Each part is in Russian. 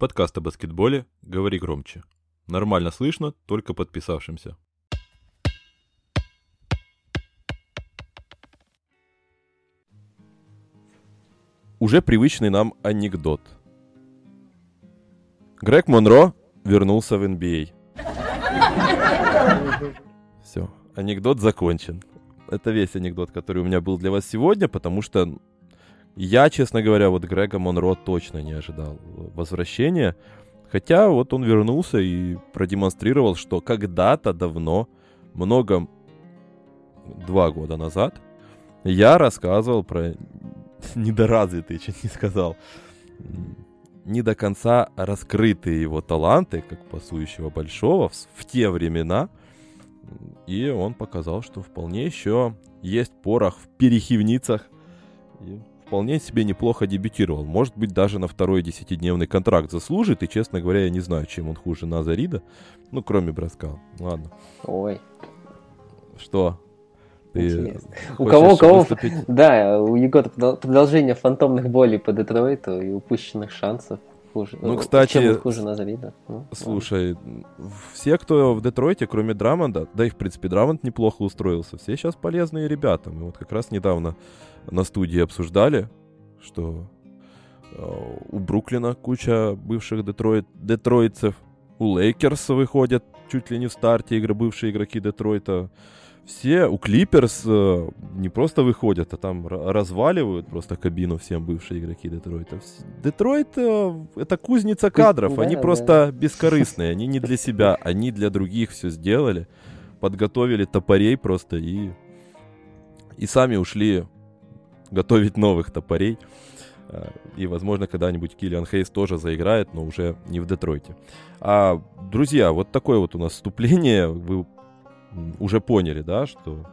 Подкаст о баскетболе «Говори громче». Нормально слышно, только подписавшимся. Уже привычный нам анекдот. Грег Монро вернулся в NBA. Все, анекдот закончен. Это весь анекдот, который у меня был для вас сегодня, потому что я, честно говоря, вот Грега Монро точно не ожидал возвращения. Хотя вот он вернулся и продемонстрировал, что когда-то давно, много, два года назад, я рассказывал про недоразвитые, чуть не сказал, не до конца раскрытые его таланты, как пасующего большого, в, в те времена. И он показал, что вполне еще есть порох в перехивницах. И вполне себе неплохо дебютировал. Может быть, даже на второй десятидневный контракт заслужит. И, честно говоря, я не знаю, чем он хуже Назарида. Ну, кроме броска. Ладно. Ой. Что? Ты у кого, у кого, выступить? да, у Егора продолжение фантомных болей по Детройту и упущенных шансов хуже. Ну, кстати, чем хуже Назарида. Ну, слушай, ладно. все, кто в Детройте, кроме Драмонда, да и, в принципе, Драмонд неплохо устроился, все сейчас полезные ребята. Мы вот как раз недавно на студии обсуждали, что э, у Бруклина куча бывших Детройт, детройцев, у Лейкерс выходят чуть ли не в старте игры бывшие игроки Детройта. Все у Клиперс э, не просто выходят, а там разваливают просто кабину всем бывшие игроки Детройта. Детройт э, это кузница кадров, они просто бескорыстные, они не для себя, они для других все сделали, подготовили топорей просто и и сами ушли готовить новых топорей. А, и, возможно, когда-нибудь Киллиан Хейс тоже заиграет, но уже не в Детройте. А, друзья, вот такое вот у нас вступление. Вы уже поняли, да, что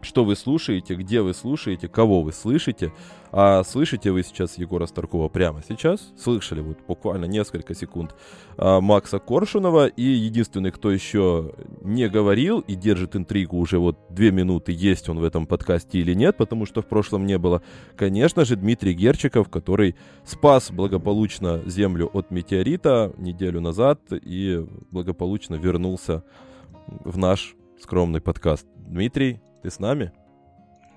что вы слушаете, где вы слушаете, кого вы слышите. А слышите вы сейчас Егора Старкова прямо сейчас? Слышали вот буквально несколько секунд а, Макса Коршунова. И единственный, кто еще не говорил и держит интригу уже вот две минуты, есть он в этом подкасте или нет, потому что в прошлом не было, конечно же, Дмитрий Герчиков, который спас благополучно Землю от метеорита неделю назад и благополучно вернулся в наш скромный подкаст. Дмитрий, ты с нами?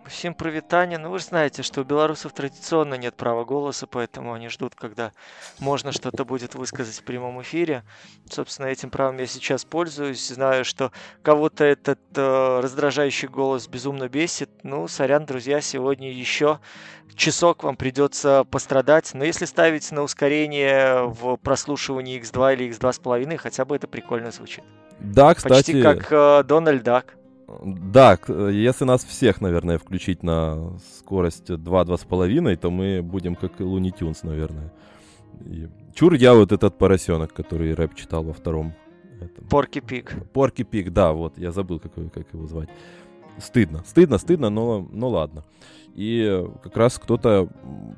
Всем привитание. Ну, вы же знаете, что у белорусов традиционно нет права голоса, поэтому они ждут, когда можно что-то будет высказать в прямом эфире. Собственно, этим правом я сейчас пользуюсь. Знаю, что кого-то этот э, раздражающий голос безумно бесит. Ну, сорян, друзья, сегодня еще часок вам придется пострадать. Но если ставить на ускорение в прослушивании X2 или X2,5, хотя бы это прикольно звучит. Да, кстати... Почти как э, Дональд Дак. Да, если нас всех, наверное, включить на скорость 2-2,5, то мы будем как Луни Тюнс, наверное. И... Чур я вот этот поросенок, который рэп читал во втором. Порки Пик. Порки Пик, да, вот, я забыл, как, как его звать. Стыдно, стыдно, стыдно, но, но ладно. И как раз кто-то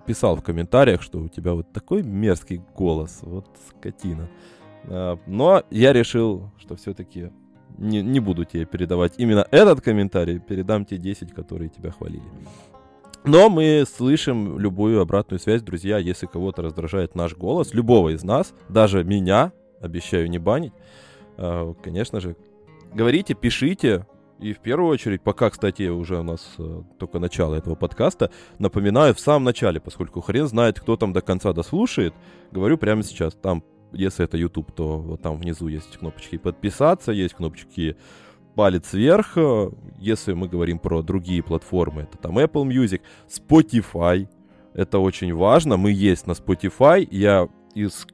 писал в комментариях, что у тебя вот такой мерзкий голос, вот скотина. А, но я решил, что все-таки не, не буду тебе передавать именно этот комментарий, передам те 10, которые тебя хвалили. Но мы слышим любую обратную связь, друзья, если кого-то раздражает наш голос, любого из нас, даже меня, обещаю не банить, а, конечно же, говорите, пишите, и в первую очередь, пока, кстати, уже у нас э, только начало этого подкаста, напоминаю в самом начале, поскольку хрен знает, кто там до конца дослушает, говорю прямо сейчас, там если это YouTube, то вот там внизу есть кнопочки подписаться, есть кнопочки палец вверх. Если мы говорим про другие платформы, это там Apple Music, Spotify. Это очень важно. Мы есть на Spotify. Я из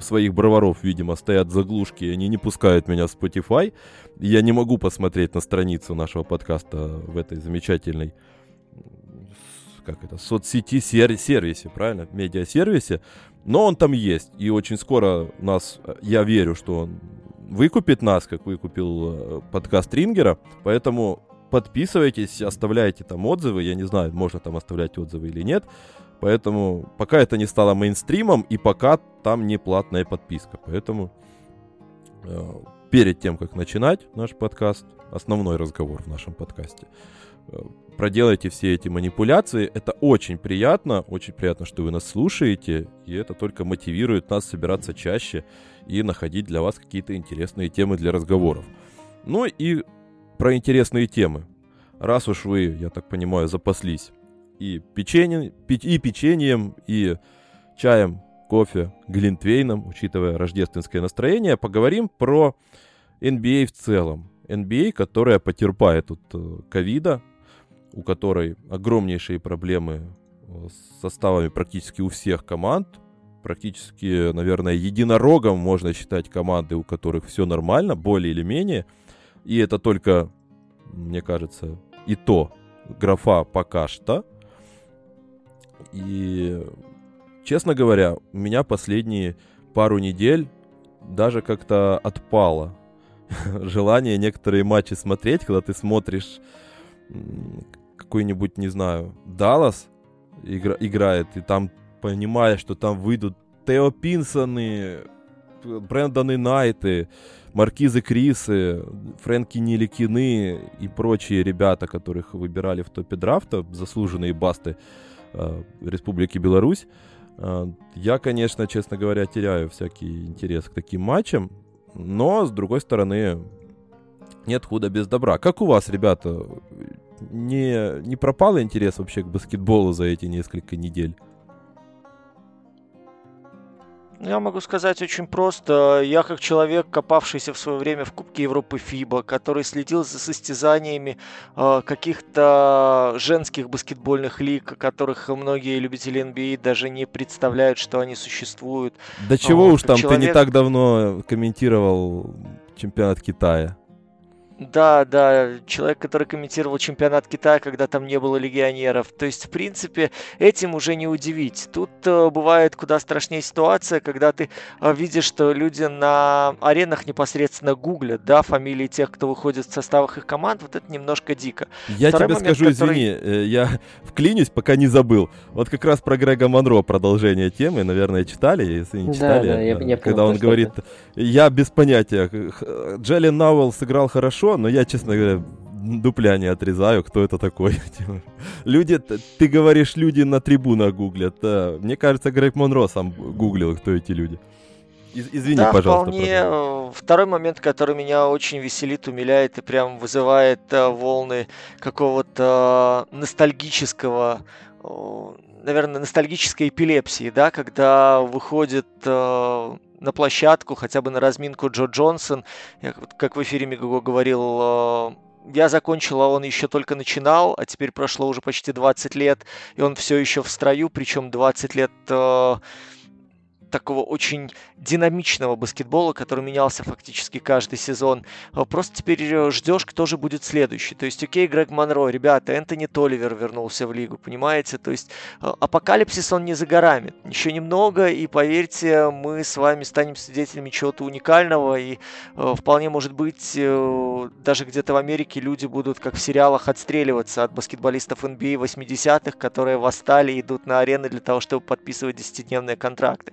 своих броваров, видимо, стоят заглушки, и они не пускают меня в Spotify. Я не могу посмотреть на страницу нашего подкаста в этой замечательной как это, соцсети сервисе, правильно, медиа-сервисе, но он там есть, и очень скоро нас, я верю, что он выкупит нас, как выкупил э, подкаст Рингера, поэтому подписывайтесь, оставляйте там отзывы, я не знаю, можно там оставлять отзывы или нет, поэтому пока это не стало мейнстримом, и пока там не платная подписка, поэтому э, перед тем, как начинать наш подкаст, основной разговор в нашем подкасте, э, проделайте все эти манипуляции. Это очень приятно, очень приятно, что вы нас слушаете, и это только мотивирует нас собираться чаще и находить для вас какие-то интересные темы для разговоров. Ну и про интересные темы. Раз уж вы, я так понимаю, запаслись и, печенье, и печеньем, и чаем, кофе, глинтвейном, учитывая рождественское настроение, поговорим про NBA в целом. NBA, которая потерпает от э, ковида, у которой огромнейшие проблемы э, с составами практически у всех команд. Практически, наверное, единорогом можно считать команды, у которых все нормально, более или менее. И это только, мне кажется, и то графа пока что. И, честно говоря, у меня последние пару недель даже как-то отпало желание некоторые матчи смотреть, когда ты смотришь какой-нибудь, не знаю, Даллас игра, играет, и там понимаешь, что там выйдут Тео Пинсоны, Брэндоны Найты, Маркизы Крисы, Фрэнки Ниликины и прочие ребята, которых выбирали в топе драфта, заслуженные басты э, Республики Беларусь. Э, я, конечно, честно говоря, теряю всякий интерес к таким матчам, но, с другой стороны, нет худа без добра. Как у вас, ребята, не, не пропал интерес вообще к баскетболу за эти несколько недель? Ну, я могу сказать очень просто. Я как человек, копавшийся в свое время в Кубке Европы ФИБА, который следил за состязаниями э, каких-то женских баскетбольных лиг, которых многие любители NBA даже не представляют, что они существуют. Да чего вот, уж там, человек... ты не так давно комментировал чемпионат Китая. Да, да, человек, который комментировал чемпионат Китая, когда там не было легионеров. То есть, в принципе, этим уже не удивить. Тут э, бывает куда страшнее ситуация, когда ты э, видишь, что люди на аренах непосредственно гуглят, да, фамилии тех, кто выходит в составах их команд. Вот это немножко дико. Я Второй тебе момент, скажу, который... извини, э, я вклинюсь, пока не забыл. Вот как раз про Грега Монро продолжение темы, наверное, читали, если не читали. Да, да, я, я когда понял, он говорит, это. я без понятия. Джеллен Науэлл сыграл хорошо, хорошо, но я, честно говоря, дупля не отрезаю, кто это такой. Типа. люди, ты говоришь, люди на трибунах гуглят. Мне кажется, Грег Монро сам гуглил, кто эти люди. Извини, да, пожалуйста. Вполне. Пожалуйста. Э, второй момент, который меня очень веселит, умиляет и прям вызывает э, волны какого-то ностальгического, наверное, ностальгической эпилепсии, да, когда выходит э, на площадку, хотя бы на разминку Джо Джонсон. Я, как в эфире Мегаго говорил, э, я закончил, а он еще только начинал, а теперь прошло уже почти 20 лет, и он все еще в строю, причем 20 лет э, такого очень динамичного баскетбола, который менялся фактически каждый сезон. А просто теперь э, ждешь, кто же будет следующий. То есть, окей, Грег Монро, ребята, Энтони Толивер вернулся в лигу, понимаете? То есть, э, апокалипсис он не за горами. Еще немного, и поверьте, мы с вами станем свидетелями чего-то уникального, и э, вполне может быть, даже где-то в Америке люди будут, как в сериалах, отстреливаться от баскетболистов NBA 80-х, которые восстали и идут на арены для того, чтобы подписывать 10-дневные контракты.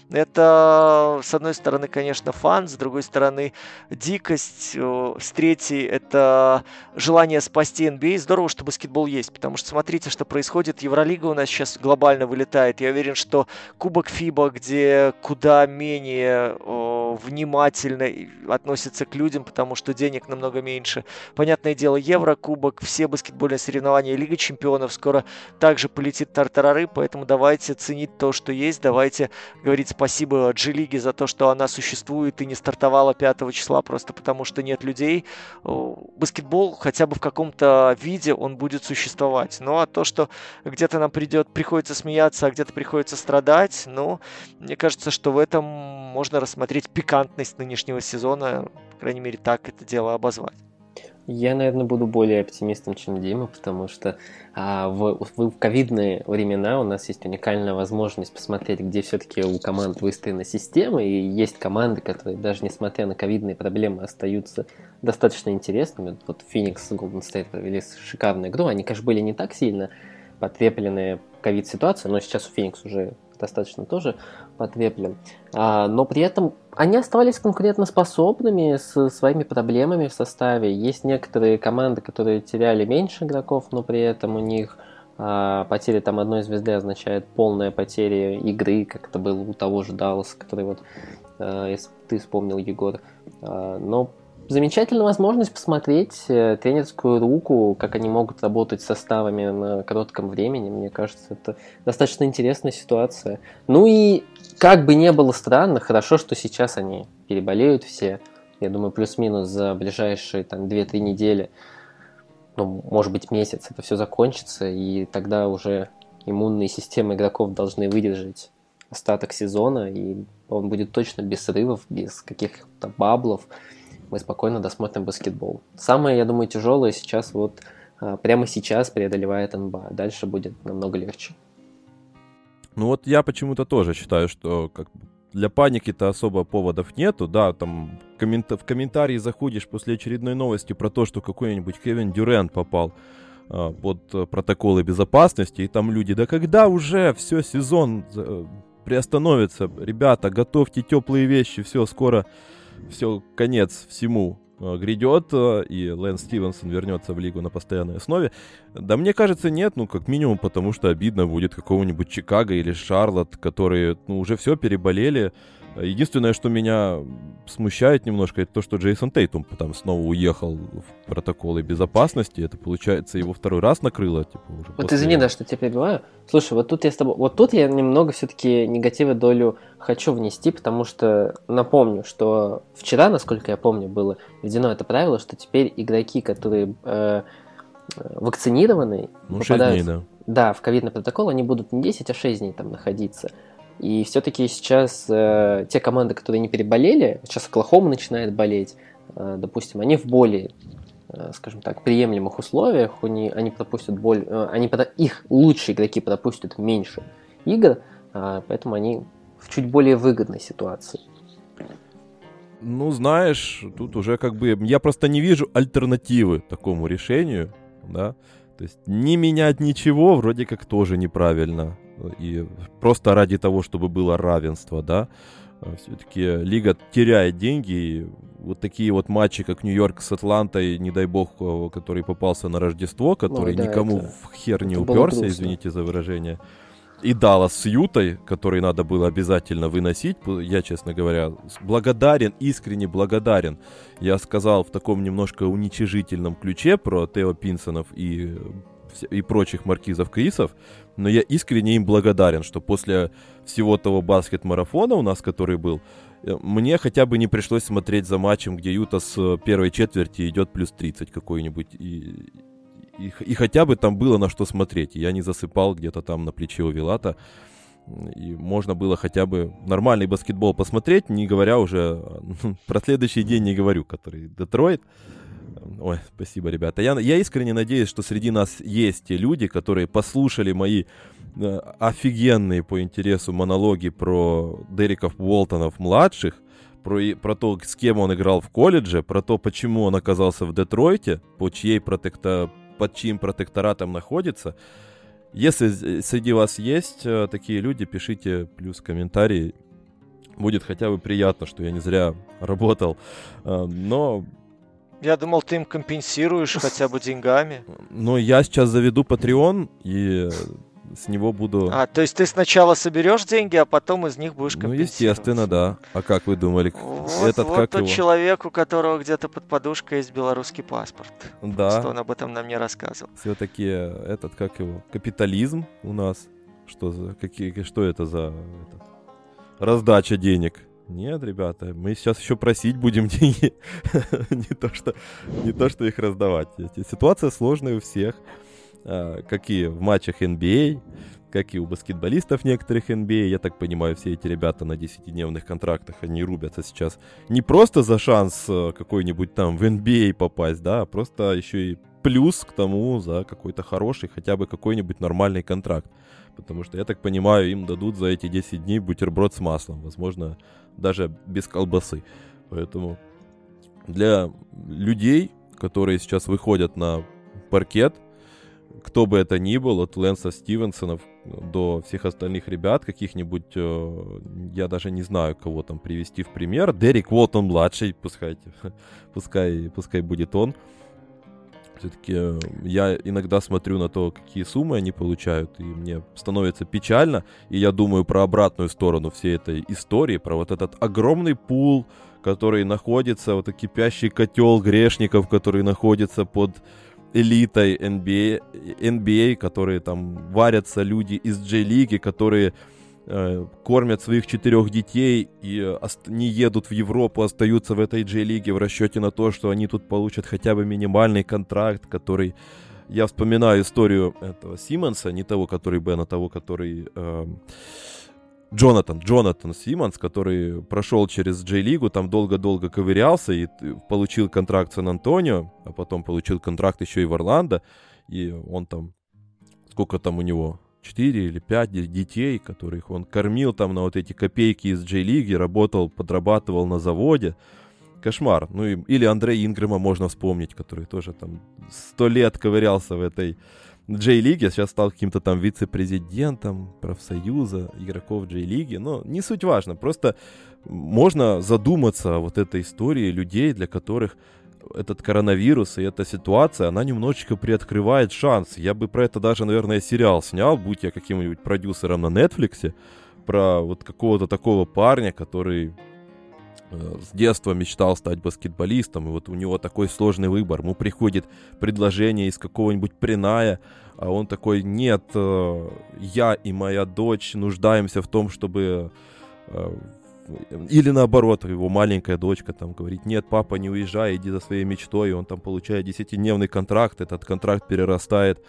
Это, с одной стороны, конечно, фан, с другой стороны, дикость, с третьей, это желание спасти NBA. Здорово, что баскетбол есть, потому что смотрите, что происходит. Евролига у нас сейчас глобально вылетает. Я уверен, что Кубок ФИБА, где куда менее внимательно относится к людям, потому что денег намного меньше. Понятное дело, Еврокубок, все баскетбольные соревнования, Лига чемпионов скоро также полетит тартарары, поэтому давайте ценить то, что есть, давайте говорить спасибо G-лиге за то, что она существует и не стартовала 5 числа просто потому, что нет людей. Баскетбол хотя бы в каком-то виде он будет существовать. Ну а то, что где-то нам придет, приходится смеяться, а где-то приходится страдать, ну, мне кажется, что в этом можно рассмотреть пикантность нынешнего сезона, по крайней мере, так это дело обозвать. Я, наверное, буду более оптимистом, чем Дима, потому что а, в, в, ковидные времена у нас есть уникальная возможность посмотреть, где все-таки у команд выстроена система, и есть команды, которые даже несмотря на ковидные проблемы остаются достаточно интересными. Вот Феникс и Golden State провели шикарную игру, они, конечно, были не так сильно потреплены ковид-ситуацией, но сейчас у Феникс уже достаточно тоже потреплен. А, но при этом они оставались конкурентоспособными с своими проблемами в составе. Есть некоторые команды, которые теряли меньше игроков, но при этом у них а, потеря там одной звезды означает полная потеря игры, как это было у того же Далласа, который вот а, ты вспомнил, Егор. А, но замечательная возможность посмотреть э, тренерскую руку, как они могут работать с составами на коротком времени. Мне кажется, это достаточно интересная ситуация. Ну и как бы не было странно, хорошо, что сейчас они переболеют все. Я думаю, плюс-минус за ближайшие там 2-3 недели, ну, может быть, месяц это все закончится, и тогда уже иммунные системы игроков должны выдержать остаток сезона, и он будет точно без срывов, без каких-то баблов мы спокойно досмотрим баскетбол. Самое, я думаю, тяжелое сейчас вот а, прямо сейчас преодолевает НБА. Дальше будет намного легче. Ну вот я почему-то тоже считаю, что как для паники-то особо поводов нету, да, там коммент... в комментарии заходишь после очередной новости про то, что какой-нибудь Кевин Дюрент попал э, под протоколы безопасности, и там люди, да когда уже все, сезон э, приостановится, ребята, готовьте теплые вещи, все, скоро все, конец всему э, грядет, э, и Лэн Стивенсон вернется в лигу на постоянной основе. Да мне кажется, нет, ну, как минимум, потому что обидно будет какого-нибудь Чикаго или Шарлотт, которые, ну, уже все переболели, Единственное, что меня смущает немножко, это то, что Джейсон Тейтум там снова уехал в протоколы безопасности. Это, получается, его второй раз накрыло. Типа, уже вот после... извини, да, что тебя перебиваю. Слушай, вот тут я с тобой... Вот тут я немного все-таки негативную долю хочу внести, потому что напомню, что вчера, насколько я помню, было введено это правило, что теперь игроки, которые э, вакцинированы, ну, попадают... Дней, да. Да, в ковидный протокол, они будут не 10, а 6 дней там находиться. И все-таки сейчас э, те команды, которые не переболели, сейчас Оклахома начинает болеть, э, допустим, они в более, э, скажем так, приемлемых условиях, они, они пропустят боль, э, они, их лучшие игроки пропустят меньше игр, э, поэтому они в чуть более выгодной ситуации. Ну, знаешь, тут уже как бы... Я просто не вижу альтернативы такому решению, да. То есть не менять ничего вроде как тоже неправильно и просто ради того, чтобы было равенство, да, а, все-таки лига теряет деньги, и вот такие вот матчи, как Нью-Йорк с Атлантой, не дай бог, который попался на Рождество, который Ой, да, никому это, в хер не уперся, извините за выражение, и Даллас с Ютой, который надо было обязательно выносить, я, честно говоря, благодарен, искренне благодарен. Я сказал в таком немножко уничижительном ключе про Тео Пинсонов и и прочих маркизов Крисов, но я искренне им благодарен, что после всего того баскет-марафона у нас, который был, э, мне хотя бы не пришлось смотреть за матчем, где Юта с первой четверти идет плюс 30 какой-нибудь, и, и, и хотя бы там было на что смотреть, я не засыпал где-то там на плече у Вилата, и можно было хотя бы нормальный баскетбол посмотреть, не говоря уже про следующий день не говорю, который Детройт. Ой, спасибо, ребята. Я, я искренне надеюсь, что среди нас есть те люди, которые послушали мои э, офигенные по интересу монологи про Дериков Уолтонов младших, про, про то, с кем он играл в колледже, про то, почему он оказался в Детройте, по чьей протекта, под чьим протекторатом находится. Если среди вас есть э, такие люди, пишите плюс комментарии. Будет хотя бы приятно, что я не зря работал. Э, но я думал, ты им компенсируешь хотя бы деньгами. Ну, я сейчас заведу Patreon и с него буду... А, то есть ты сначала соберешь деньги, а потом из них будешь компенсировать? Ну, естественно, да. А как вы думали? Вот, Этот вот как тот его? человек, у которого где-то под подушкой есть белорусский паспорт. Да. Что он об этом нам не рассказывал. Все-таки этот, как его, капитализм у нас. Что, за, какие, что это за этот, раздача денег? Нет, ребята, мы сейчас еще просить будем деньги. не, то, что, не то, что их раздавать. Ситуация сложная у всех. А, как и в матчах NBA, а, как и у баскетболистов некоторых NBA. А. Я так понимаю, все эти ребята на 10-дневных контрактах, они рубятся сейчас не просто за шанс какой-нибудь там в NBA попасть, да, а просто еще и плюс к тому за какой-то хороший, хотя бы какой-нибудь нормальный контракт. Потому что, я так понимаю, им дадут за эти 10 дней бутерброд с маслом. Возможно, даже без колбасы. Поэтому для людей, которые сейчас выходят на паркет, кто бы это ни был, от Лэнса Стивенсонов до всех остальных ребят, каких-нибудь, э, я даже не знаю, кого там привести в пример. Дерек Уолтон младший, пускай, пускай, пускай будет он. Все-таки э, я иногда смотрю на то, какие суммы они получают, и мне становится печально. И я думаю про обратную сторону всей этой истории, про вот этот огромный пул, который находится, вот этот кипящий котел грешников, который находится под элитой NBA, NBA, которые там варятся люди из J-лиги, которые кормят своих четырех детей и э, не едут в Европу, остаются в этой J-лиге в расчете на то, что они тут получат хотя бы минимальный контракт, который... Я вспоминаю историю этого Симмонса, не того, который Бен, а того, который... Э, Джонатан, Джонатан Симмонс, который прошел через Джей-лигу, там долго-долго ковырялся и получил контракт в Сан-Антонио, а потом получил контракт еще и в Орландо, и он там, сколько там у него, 4 или 5 детей, которых он кормил там на вот эти копейки из Джей-лиги, работал, подрабатывал на заводе. Кошмар. Ну и, или Андрея Ингрэма можно вспомнить, который тоже там сто лет ковырялся в этой Джей-лиги, сейчас стал каким-то там вице-президентом профсоюза игроков Джей-лиги, но не суть важно, просто можно задуматься о вот этой истории людей, для которых этот коронавирус и эта ситуация, она немножечко приоткрывает шанс. Я бы про это даже, наверное, сериал снял, будь я каким-нибудь продюсером на Netflix, про вот какого-то такого парня, который Э, с детства мечтал стать баскетболистом, и вот у него такой сложный выбор. Ему приходит предложение из какого-нибудь Приная, а он такой, нет, э, я и моя дочь нуждаемся в том, чтобы... Э, или наоборот, его маленькая дочка там говорит, нет, папа, не уезжай, иди за своей мечтой, и он там получает десятидневный контракт, этот контракт перерастает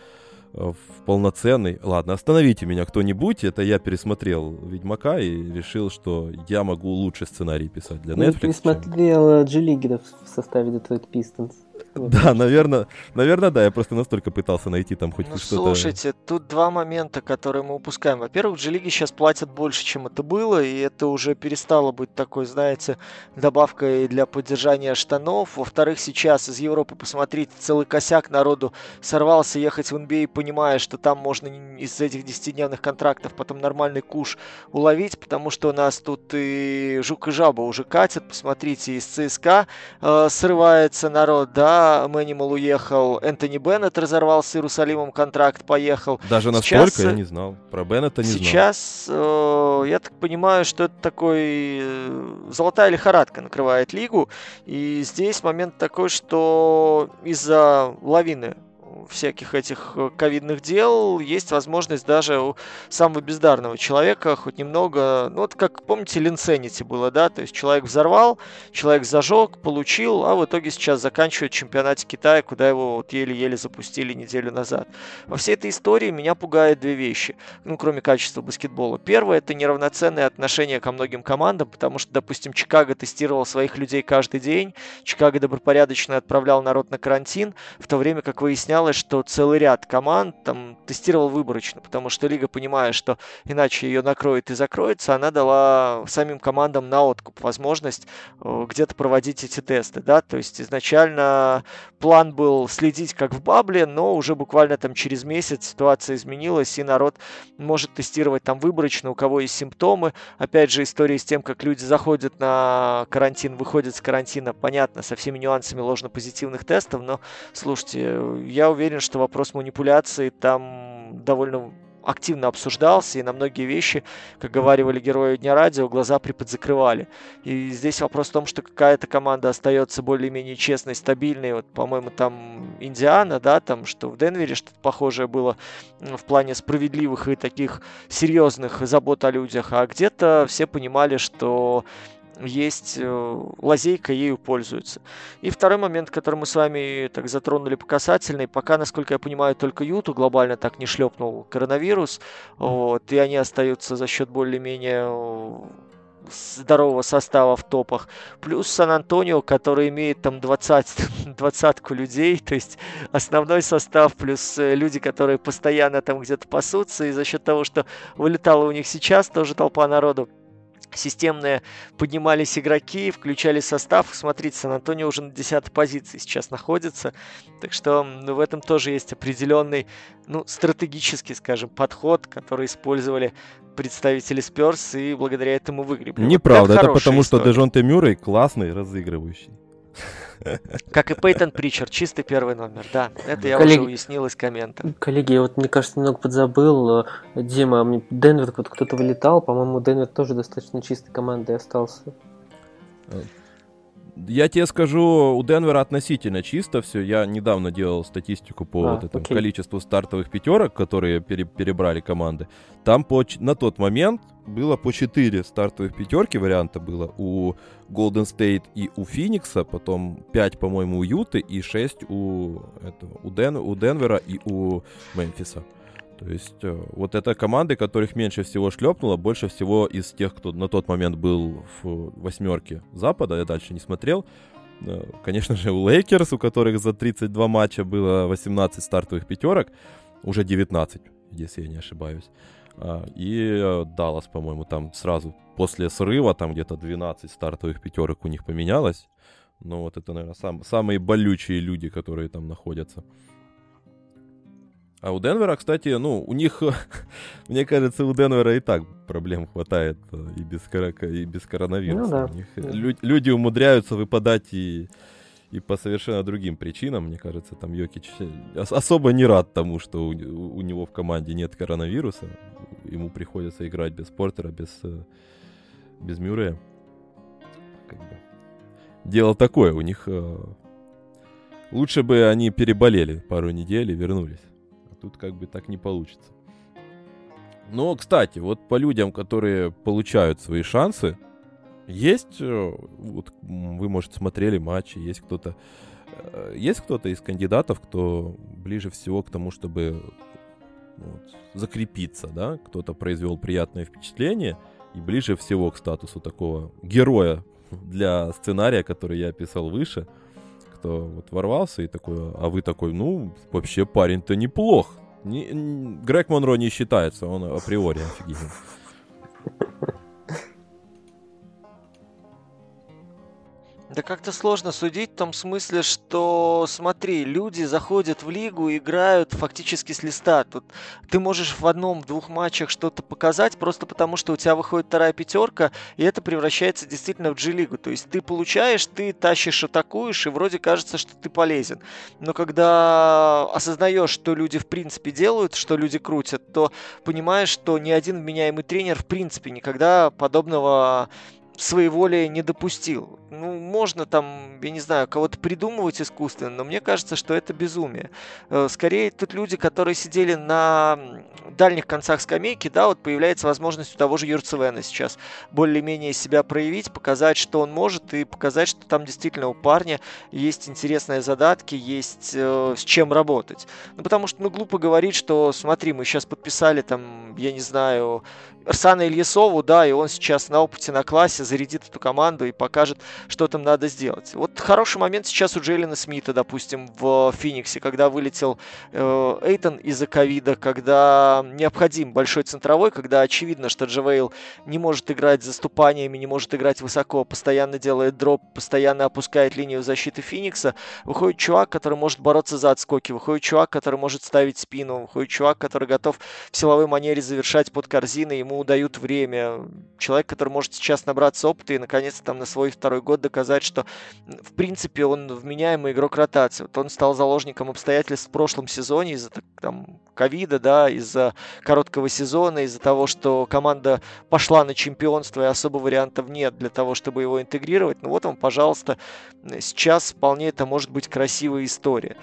в полноценный. Ладно, остановите меня кто-нибудь. Это я пересмотрел Ведьмака и решил, что я могу лучше сценарий писать для Netflix. Я пересмотрел Джилигера в составе Detroit Pistons. Да, наверное, наверное, да. Я просто настолько пытался найти там хоть ну, что-то. Слушайте, тут два момента, которые мы упускаем. Во-первых, в G-лиге сейчас платят больше, чем это было, и это уже перестало быть такой, знаете, добавкой для поддержания штанов. Во-вторых, сейчас из Европы, посмотрите, целый косяк народу сорвался ехать в NBA, понимая, что там можно из этих 10-дневных контрактов потом нормальный куш уловить, потому что у нас тут и Жук и Жаба уже катят. Посмотрите, из ЦСКА э, срывается народ, да, Мэнимал уехал, Энтони Беннет разорвал с Иерусалимом контракт, поехал. Даже настолько Сейчас, я не знал. Про Беннета не сейчас, знал. Сейчас, э, я так понимаю, что это такой э, золотая лихорадка накрывает лигу. И здесь момент такой, что из-за лавины всяких этих э, ковидных дел есть возможность даже у самого бездарного человека хоть немного, ну вот как, помните, Линсенити было, да, то есть человек взорвал, человек зажег, получил, а в итоге сейчас заканчивает чемпионат Китая, куда его вот еле-еле запустили неделю назад. Во всей этой истории меня пугает две вещи, ну, кроме качества баскетбола. Первое, это неравноценное отношение ко многим командам, потому что, допустим, Чикаго тестировал своих людей каждый день, Чикаго добропорядочно отправлял народ на карантин, в то время как выяснялось, оказалось, что целый ряд команд там тестировал выборочно, потому что лига, понимая, что иначе ее накроет и закроется, она дала самим командам на откуп возможность э, где-то проводить эти тесты, да, то есть изначально план был следить как в бабле, но уже буквально там через месяц ситуация изменилась, и народ может тестировать там выборочно, у кого есть симптомы. Опять же, история с тем, как люди заходят на карантин, выходят с карантина, понятно, со всеми нюансами ложно-позитивных тестов, но, слушайте, я уверен, уверен, что вопрос манипуляции там довольно активно обсуждался, и на многие вещи, как говорили герои Дня Радио, глаза приподзакрывали. И здесь вопрос в том, что какая-то команда остается более-менее честной, стабильной. Вот, по-моему, там Индиана, да, там, что в Денвере что-то похожее было в плане справедливых и таких серьезных забот о людях, а где-то все понимали, что есть э, лазейка, ею пользуются. И второй момент, который мы с вами так затронули по касательной, пока, насколько я понимаю, только Юту глобально так не шлепнул коронавирус, вот, и они остаются за счет более-менее э, здорового состава в топах. Плюс Сан-Антонио, который имеет там 20, двадцатку людей, то есть основной состав, плюс э, люди, которые постоянно там где-то пасутся, и за счет того, что вылетало у них сейчас тоже толпа народу, системные поднимались игроки, включали состав. Смотрите, Сан-Антонио уже на 10 позиции сейчас находится. Так что в этом тоже есть определенный, ну, стратегический, скажем, подход, который использовали представители Сперс и благодаря этому выиграли. Неправда, вот это, это потому история. что Дежонте Мюррей классный разыгрывающий. Как и Пейтон Причер, чистый первый номер, да. Это я Коллеги... уже уяснил из комментов. Коллеги, вот мне кажется, немного подзабыл. Дима, мне Денвер, вот кто-то вылетал, по-моему, Денвер тоже достаточно чистой командой остался. Я тебе скажу, у Денвера относительно чисто все. Я недавно делал статистику по а, вот этому окей. количеству стартовых пятерок, которые пере, перебрали команды. Там по, на тот момент было по 4 стартовых пятерки варианта было у Golden State и у Феникса, потом 5, по-моему, у Юты и 6 у, этого, у, Ден, у Денвера и у Мемфиса. То есть э, вот это команды, которых меньше всего шлепнуло, больше всего из тех, кто на тот момент был в восьмерке Запада, я дальше не смотрел. Э, конечно же, у Лейкерс, у которых за 32 матча было 18 стартовых пятерок, уже 19, если я не ошибаюсь. А, и Даллас, по-моему, там сразу после срыва, там где-то 12 стартовых пятерок у них поменялось. Но вот это, наверное, сам, самые болючие люди, которые там находятся. А у Денвера, кстати, ну, у них, мне кажется, у Денвера и так проблем хватает э, и без, и без коронавируса. Ну, да. У них лю- люди умудряются выпадать и, и по совершенно другим причинам. Мне кажется, там Йокич особо не рад тому, что у, у него в команде нет коронавируса. Ему приходится играть без Портера, без, э, без Мюррея. Как бы. Дело такое, у них... Э, лучше бы они переболели пару недель и вернулись. Тут как бы так не получится. Но, кстати, вот по людям, которые получают свои шансы, есть, э, вот вы, может, смотрели матчи, есть кто-то, э, есть кто-то из кандидатов, кто ближе всего к тому, чтобы вот, закрепиться, да, кто-то произвел приятное впечатление и ближе всего к статусу такого героя для сценария, который я описал выше – кто вот ворвался и такой, а вы такой, ну, вообще парень-то неплох. Не, Грег Монро не считается, он априори офигенный. Да как-то сложно судить в том смысле, что, смотри, люди заходят в лигу, играют фактически с листа. Тут ты можешь в одном-двух матчах что-то показать, просто потому что у тебя выходит вторая пятерка, и это превращается действительно в G-лигу. То есть ты получаешь, ты тащишь, атакуешь, и вроде кажется, что ты полезен. Но когда осознаешь, что люди в принципе делают, что люди крутят, то понимаешь, что ни один вменяемый тренер в принципе никогда подобного своеволия не допустил. Ну, можно там, я не знаю, кого-то придумывать искусственно, но мне кажется, что это безумие. Э, скорее, тут люди, которые сидели на дальних концах скамейки, да, вот появляется возможность у того же Юрцевена сейчас более-менее себя проявить, показать, что он может, и показать, что там действительно у парня есть интересные задатки, есть э, с чем работать. Ну, потому что, ну, глупо говорить, что, смотри, мы сейчас подписали там, я не знаю, Арсана Ильясову, да, и он сейчас на опыте на классе зарядит эту команду и покажет, что там надо сделать. Вот хороший момент сейчас у Джейлина Смита, допустим, в Фениксе, когда вылетел э, Эйтон из-за ковида, когда необходим большой центровой, когда очевидно, что Джавейл не может играть заступаниями, не может играть высоко, постоянно делает дроп, постоянно опускает линию защиты Феникса, выходит чувак, который может бороться за отскоки, выходит чувак, который может ставить спину, выходит чувак, который готов в силовой манере завершать под корзиной, ему ему дают время. Человек, который может сейчас набраться опыта и наконец-то там на свой второй год доказать, что в принципе он вменяемый игрок ротации. Вот он стал заложником обстоятельств в прошлом сезоне из-за там ковида, да, из-за короткого сезона, из-за того, что команда пошла на чемпионство и особо вариантов нет для того, чтобы его интегрировать. Ну вот он, пожалуйста, сейчас вполне это может быть красивая история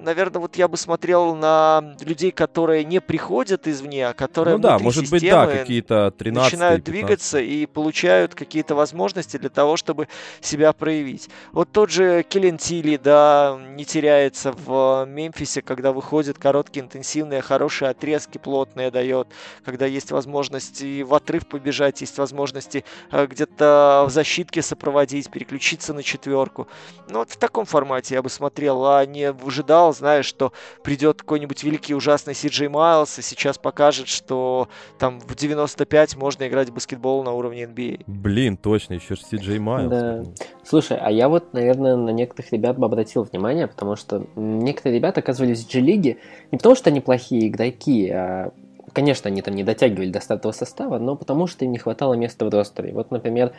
наверное, вот я бы смотрел на людей, которые не приходят извне, а которые ну да, может быть, да, какие-то 13 начинают 15. двигаться и получают какие-то возможности для того, чтобы себя проявить. Вот тот же Келлен Тилли, да, не теряется в Мемфисе, когда выходит короткие, интенсивные, хорошие отрезки, плотные дает, когда есть возможность и в отрыв побежать, есть возможности э, где-то в защитке сопроводить, переключиться на четверку. Ну вот в таком формате я бы смотрел, а не выжидал ожидал, знаешь, что придет какой-нибудь великий ужасный Си Джей Майлз и сейчас покажет, что там в 95 можно играть в баскетбол на уровне NBA. Блин, точно, еще же Си Джей Майлз. Да. Слушай, а я вот, наверное, на некоторых ребят бы обратил внимание, потому что некоторые ребята оказывались в G-лиге не потому, что они плохие игроки, а Конечно, они там не дотягивали до стартового состава, но потому что им не хватало места в ростере. Вот, например,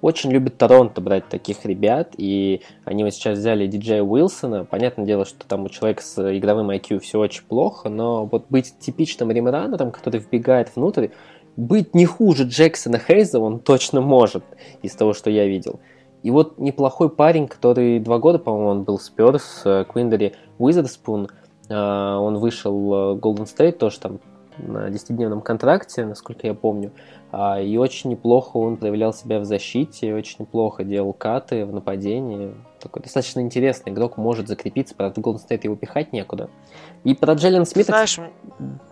очень любит Торонто брать таких ребят, и они вот сейчас взяли диджея Уилсона. Понятное дело, что там у человека с игровым IQ все очень плохо, но вот быть типичным ремранером, который вбегает внутрь, быть не хуже Джексона Хейза он точно может, из того, что я видел. И вот неплохой парень, который два года, по-моему, он был Спёрс, Квиндери Уизерспун, он вышел в Golden State, тоже там на 10-дневном контракте, насколько я помню. А, и очень неплохо он проявлял себя в защите, очень неплохо делал каты в нападении. Такой достаточно интересный игрок, может закрепиться, правда, в Golden State его пихать некуда. И про Джеллен Смита... Знаешь,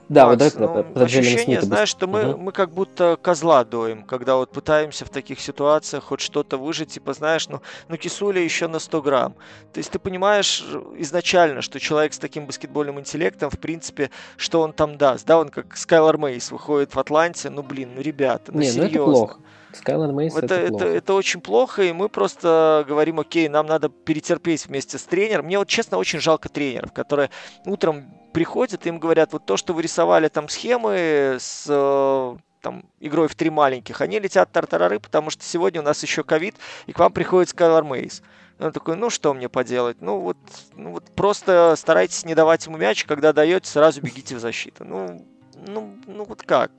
да, Макс, вот давай ну, про, про ощущение, Смита. знаешь, что мы, угу. мы как будто козла доим, когда вот пытаемся в таких ситуациях хоть что-то выжить, типа, знаешь, ну, ну кисуля еще на 100 грамм. То есть ты понимаешь изначально, что человек с таким баскетбольным интеллектом, в принципе, что он там даст, да, он как Скайлор Мейс выходит в Атланте, ну, блин, ну, ребята, ну, Не, серьезно. ну это плохо. Скайлор Мейс Это, это, это, плохо. это очень плохо, и мы просто говорим, окей, нам надо перетерпеть вместе с тренером. Мне вот честно очень жалко тренеров, которые утром приходят, им говорят, вот то, что вы рисовали там схемы с э, там, игрой в три маленьких, они летят тартарары, потому что сегодня у нас еще ковид, и к вам приходит Скайлор Мейс. Он такой, ну что мне поделать? Ну вот, ну вот просто старайтесь не давать ему мяч, когда даете, сразу бегите в защиту. Ну, ну, ну вот как?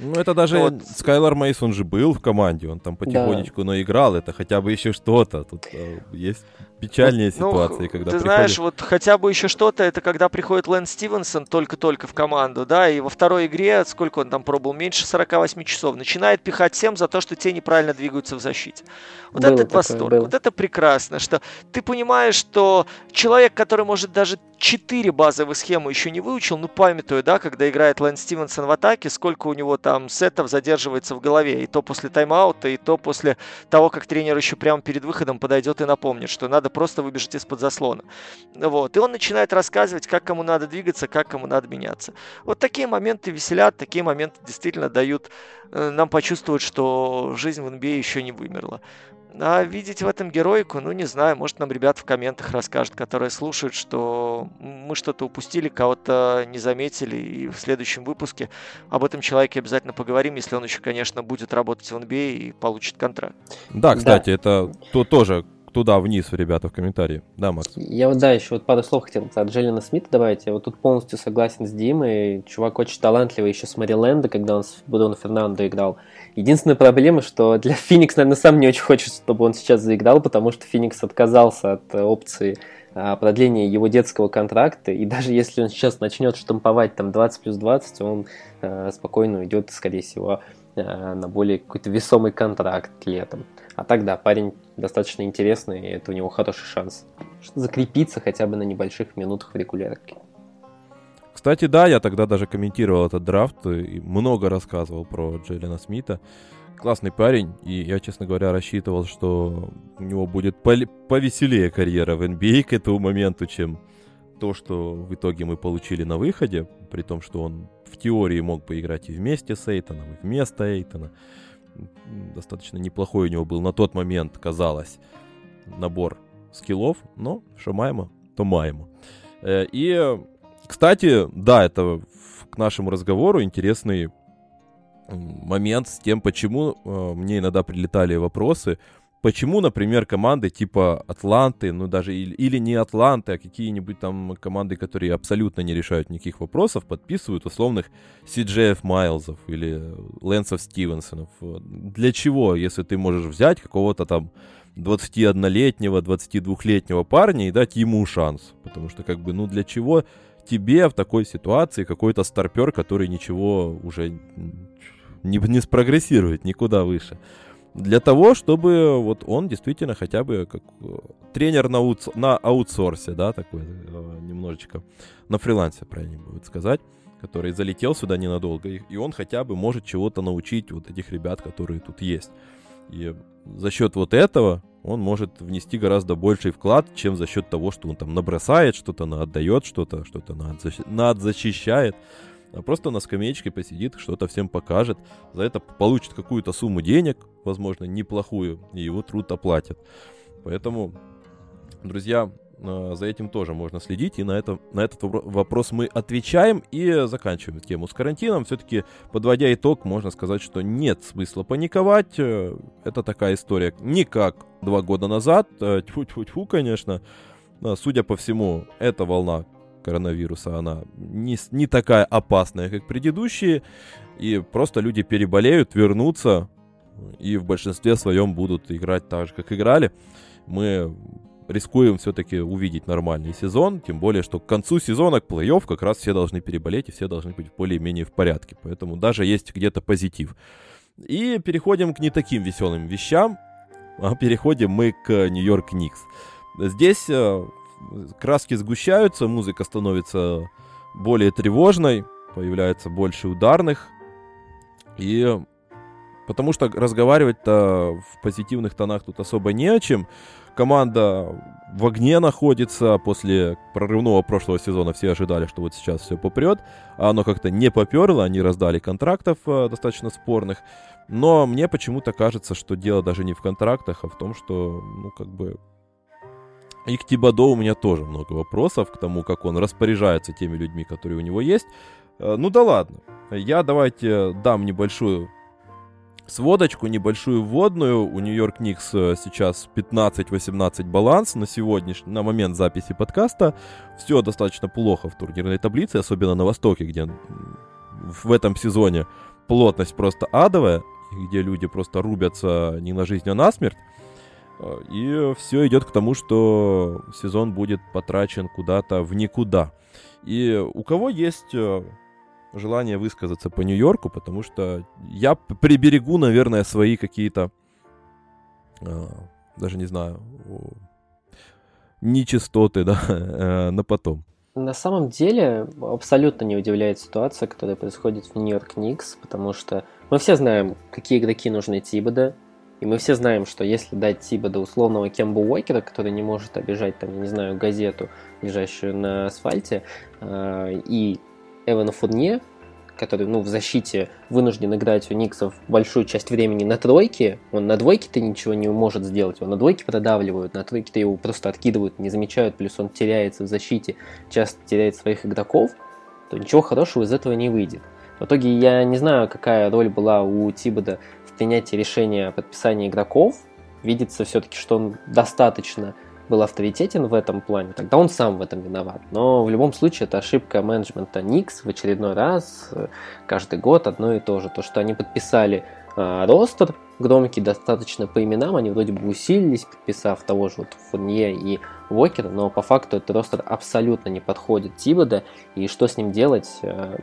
Ну, это даже Вот. Скайлор Мейс, он же был в команде, он там потихонечку наиграл, это хотя бы еще что-то. Тут э, есть печальнее Ну, ситуации, х- когда ты приходит... знаешь, вот хотя бы еще что-то, это когда приходит Лэн Стивенсон только-только в команду, да, и во второй игре, сколько он там пробовал, меньше 48 часов, начинает пихать всем за то, что те неправильно двигаются в защите. Вот Было это такое, восторг, было. вот это прекрасно, что ты понимаешь, что человек, который может даже 4 базовые схемы еще не выучил, ну памятую, да, когда играет Лэн Стивенсон в атаке, сколько у него там сетов задерживается в голове, и то после тайм-аута, и то после того, как тренер еще прямо перед выходом подойдет и напомнит, что надо просто выбежать из-под заслона. Вот. И он начинает рассказывать, как кому надо двигаться, как кому надо меняться. Вот такие моменты веселят, такие моменты действительно дают э, нам почувствовать, что жизнь в NBA еще не вымерла. А видеть в этом героику, ну не знаю, может нам ребят в комментах расскажут, которые слушают, что мы что-то упустили, кого-то не заметили, и в следующем выпуске об этом человеке обязательно поговорим, если он еще, конечно, будет работать в NBA и получит контракт. Да, кстати, это то, тоже туда вниз, ребята, в комментарии. Да, Макс? Я вот, да, еще вот пару слов хотел от Джеллина Смита добавить. Я вот тут полностью согласен с Димой. Чувак очень талантливый еще с Мэриленда, когда он с Бруно Фернандо играл. Единственная проблема, что для Феникс, наверное, сам не очень хочет, чтобы он сейчас заиграл, потому что Феникс отказался от опции а, продления его детского контракта, и даже если он сейчас начнет штамповать там 20 плюс 20, он э, спокойно уйдет, скорее всего, э, на более какой-то весомый контракт летом. А так, да, парень достаточно интересный, и это у него хороший шанс закрепиться хотя бы на небольших минутах в регулярке. Кстати, да, я тогда даже комментировал этот драфт и много рассказывал про Джейлена Смита. Классный парень, и я, честно говоря, рассчитывал, что у него будет повеселее карьера в NBA к этому моменту, чем то, что в итоге мы получили на выходе, при том, что он в теории мог бы играть и вместе с Эйтоном, и вместо Эйтона. Достаточно неплохой у него был на тот момент, казалось, набор скиллов, но что маемо, то маемо. Э, И, кстати, да, это к нашему разговору интересный момент с тем, почему э, мне иногда прилетали вопросы, почему, например, команды типа Атланты, ну даже или, или не Атланты, а какие-нибудь там команды, которые абсолютно не решают никаких вопросов, подписывают условных CJF Майлзов или Лэнсов Стивенсонов. Для чего, если ты можешь взять какого-то там 21-летнего, 22-летнего парня и дать ему шанс? Потому что, как бы, ну для чего тебе в такой ситуации какой-то старпер, который ничего уже не, не спрогрессирует никуда выше? Для того, чтобы вот он действительно хотя бы как э, тренер на, аутс- на аутсорсе, да, такой э, немножечко на фрилансе, правильно будет сказать, который залетел сюда ненадолго, и, он хотя бы может чего-то научить вот этих ребят, которые тут есть. И за счет вот этого он может внести гораздо больший вклад, чем за счет того, что он там набросает, что-то отдает, что-то что-то надзащищает. А просто на скамеечке посидит, что-то всем покажет. За это получит какую-то сумму денег, возможно, неплохую, и его труд оплатят. Поэтому, друзья, э, за этим тоже можно следить, и на, это, на этот вопрос мы отвечаем и заканчиваем тему с карантином. Все-таки, подводя итог, можно сказать, что нет смысла паниковать. Э, это такая история не как два года назад, э, тьфу-тьфу-тьфу, конечно. Судя по всему, эта волна коронавируса, она не, не такая опасная, как предыдущие, и просто люди переболеют, вернутся, и в большинстве своем будут играть так же, как играли. Мы рискуем все-таки увидеть нормальный сезон, тем более, что к концу сезона, к плей-офф, как раз все должны переболеть, и все должны быть более-менее в порядке. Поэтому даже есть где-то позитив. И переходим к не таким веселым вещам, а переходим мы к Нью-Йорк Никс. Здесь э, краски сгущаются, музыка становится более тревожной, появляется больше ударных. И потому что разговаривать-то в позитивных тонах тут особо не о чем. Команда в огне находится после прорывного прошлого сезона. Все ожидали, что вот сейчас все попрет. А оно как-то не поперло, они раздали контрактов э, достаточно спорных. Но мне почему-то кажется, что дело даже не в контрактах, а в том, что, ну, как бы, и к Тибадо у меня тоже много вопросов к тому, как он распоряжается теми людьми, которые у него есть. Э, ну да ладно. Я давайте дам небольшую сводочку, небольшую вводную. У Нью-Йорк Никс э, сейчас 15-18 баланс на сегодняшний, на момент записи подкаста. Все достаточно плохо в турнирной таблице, особенно на Востоке, где в этом сезоне плотность просто адовая, где люди просто рубятся не на жизнь, а на смерть. Э, и все идет к тому, что сезон будет потрачен куда-то в никуда. И у кого есть э, желание высказаться по Нью-Йорку, потому что я приберегу, наверное, свои какие-то, э, даже не знаю, нечистоты, да, на потом. На самом деле абсолютно не удивляет ситуация, которая происходит в Нью-Йорк Никс, потому что мы все знаем, какие игроки нужны Тибода, и мы все знаем, что если дать Тиба до условного Кембу Уокера, который не может обижать, там, я не знаю, газету, лежащую на асфальте, э, и Эвана Фурне, который, ну, в защите вынужден играть у Никсов большую часть времени на тройке, он на двойке-то ничего не может сделать, он на двойке продавливают, на тройке-то его просто откидывают, не замечают, плюс он теряется в защите, часто теряет своих игроков, то ничего хорошего из этого не выйдет. В итоге я не знаю, какая роль была у Тибода принятии решения о подписании игроков, видится все-таки, что он достаточно был авторитетен в этом плане, тогда он сам в этом виноват. Но в любом случае это ошибка менеджмента Никс в очередной раз, э, каждый год одно и то же. То, что они подписали э, ростер громкий достаточно по именам, они вроде бы усилились, подписав того же вот Фурнье и Вокера, но по факту этот ростер абсолютно не подходит Тибода, и что с ним делать, э,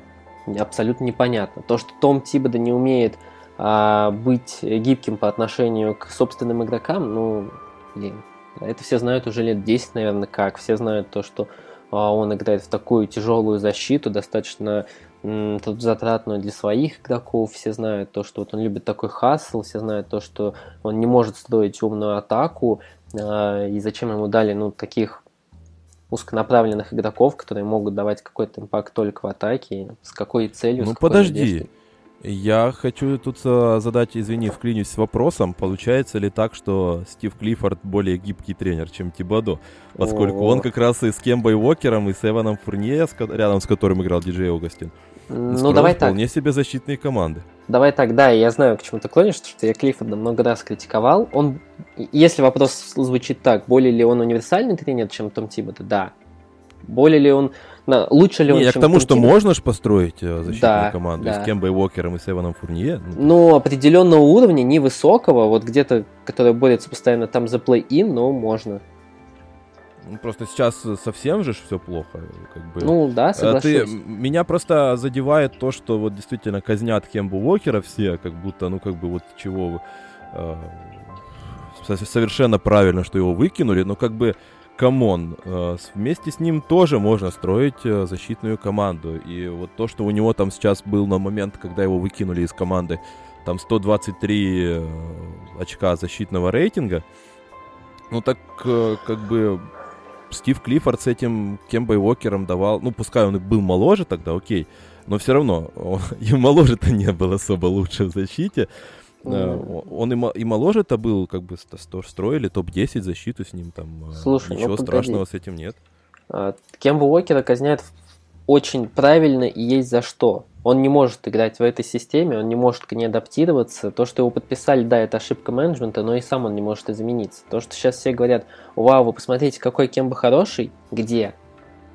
абсолютно непонятно. То, что Том Тибода не умеет а быть гибким по отношению к собственным игрокам, ну, блин, это все знают уже лет 10, наверное, как. Все знают то, что а, он играет в такую тяжелую защиту, достаточно затратную для своих игроков. Все знают то, что вот он любит такой хасл, все знают то, что он не может строить умную атаку. А, и зачем ему дали, ну, таких узконаправленных игроков, которые могут давать какой-то импакт только в атаке. С какой целью? Ну, подожди. Я хочу тут э, задать, извини, вклинюсь вопросом. Получается ли так, что Стив Клиффорд более гибкий тренер, чем Тибадо? Поскольку О. он как раз и с Кембой Уокером, и с Эваном Фурнье, рядом с которым играл диджей Огастин. Ну, давай так. вполне себе защитные команды. Давай так, да, я знаю, к чему ты клонишь, что я Клиффорда много раз критиковал. Он, если вопрос звучит так, более ли он универсальный тренер, чем Том Тибадо, да. Более ли он на, лучше ли он, Не, я к тому, что можно же построить э, защитную да, команду да. с Кембой Уокером и с Эваном Фурнье. Ну, определенного уровня, невысокого, вот где-то, который борется постоянно там за плей-ин, но можно. Ну, просто сейчас совсем же все плохо. Как бы. Ну да, соглашусь. Ты, меня просто задевает то, что вот действительно казнят Кембу Уокера все, как будто, ну как бы вот чего... Э, совершенно правильно, что его выкинули, но как бы come on, э, вместе с ним тоже можно строить э, защитную команду. И вот то, что у него там сейчас был на момент, когда его выкинули из команды, там 123 э, очка защитного рейтинга, Ну так как бы Стив Клиффорд с этим Кембой Уокером давал, ну пускай он и был моложе тогда, окей, но все равно он, и моложе-то не был особо лучше в защите. Mm. Он и, моложе-то был, как бы строили топ-10 защиту с ним, там Слушай, ничего ну, страшного с этим нет. А, Кемба Уокера казняют очень правильно и есть за что. Он не может играть в этой системе, он не может к ней адаптироваться. То, что его подписали, да, это ошибка менеджмента, но и сам он не может измениться. То, что сейчас все говорят, вау, вы посмотрите, какой Кемба хороший, где?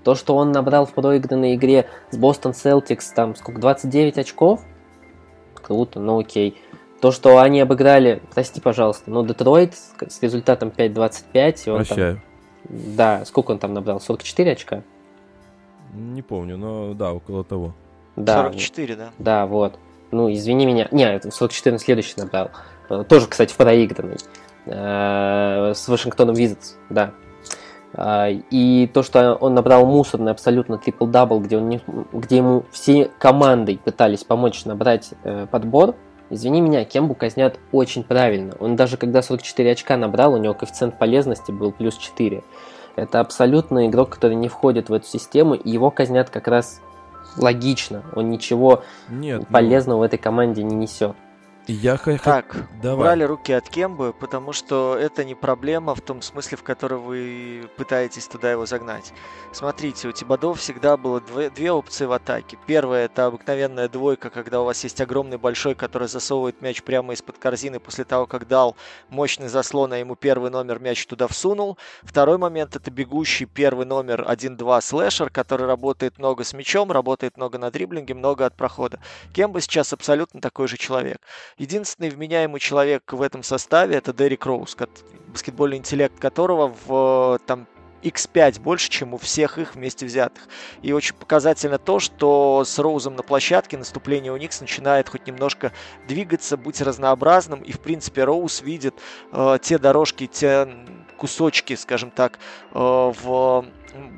То, что он набрал в проигранной игре с Бостон Celtics, там, сколько, 29 очков? Круто, ну окей. То, что они обыграли, прости, пожалуйста, но Детройт с результатом 5-25, и он Прощаю. там... Да, сколько он там набрал? 44 очка? Не помню, но да, около того. Да, 44, да. Да, вот. Ну, извини меня. Не, 44 на следующий набрал. Э, тоже, кстати, в проигранный. Э, с Вашингтоном Wizards, да. Э, и то, что он набрал мусорный абсолютно трипл-дабл, где, он не, где ему все командой пытались помочь набрать подбор, извини меня, Кембу казнят очень правильно. Он даже когда 44 очка набрал, у него коэффициент полезности был плюс 4. Это абсолютно игрок, который не входит в эту систему, и его казнят как раз логично. Он ничего Нет, ну полезного ну... в этой команде не несет. Я так, Давай. брали руки от Кембы, потому что это не проблема в том смысле, в который вы пытаетесь туда его загнать. Смотрите, у Тибадов всегда было две, две опции в атаке. Первая это обыкновенная двойка, когда у вас есть огромный большой, который засовывает мяч прямо из-под корзины после того, как дал мощный заслон, а ему первый номер мяч туда всунул. Второй момент это бегущий первый номер 1-2 слэшер, который работает много с мячом, работает много на дриблинге, много от прохода. Кемба сейчас абсолютно такой же человек. Единственный вменяемый человек в этом составе это Дерек Роуз, баскетбольный интеллект которого в там x5 больше, чем у всех их вместе взятых. И очень показательно то, что с Роузом на площадке наступление у Никс начинает хоть немножко двигаться, быть разнообразным. И, в принципе, Роуз видит э, те дорожки, те кусочки, скажем так, э, в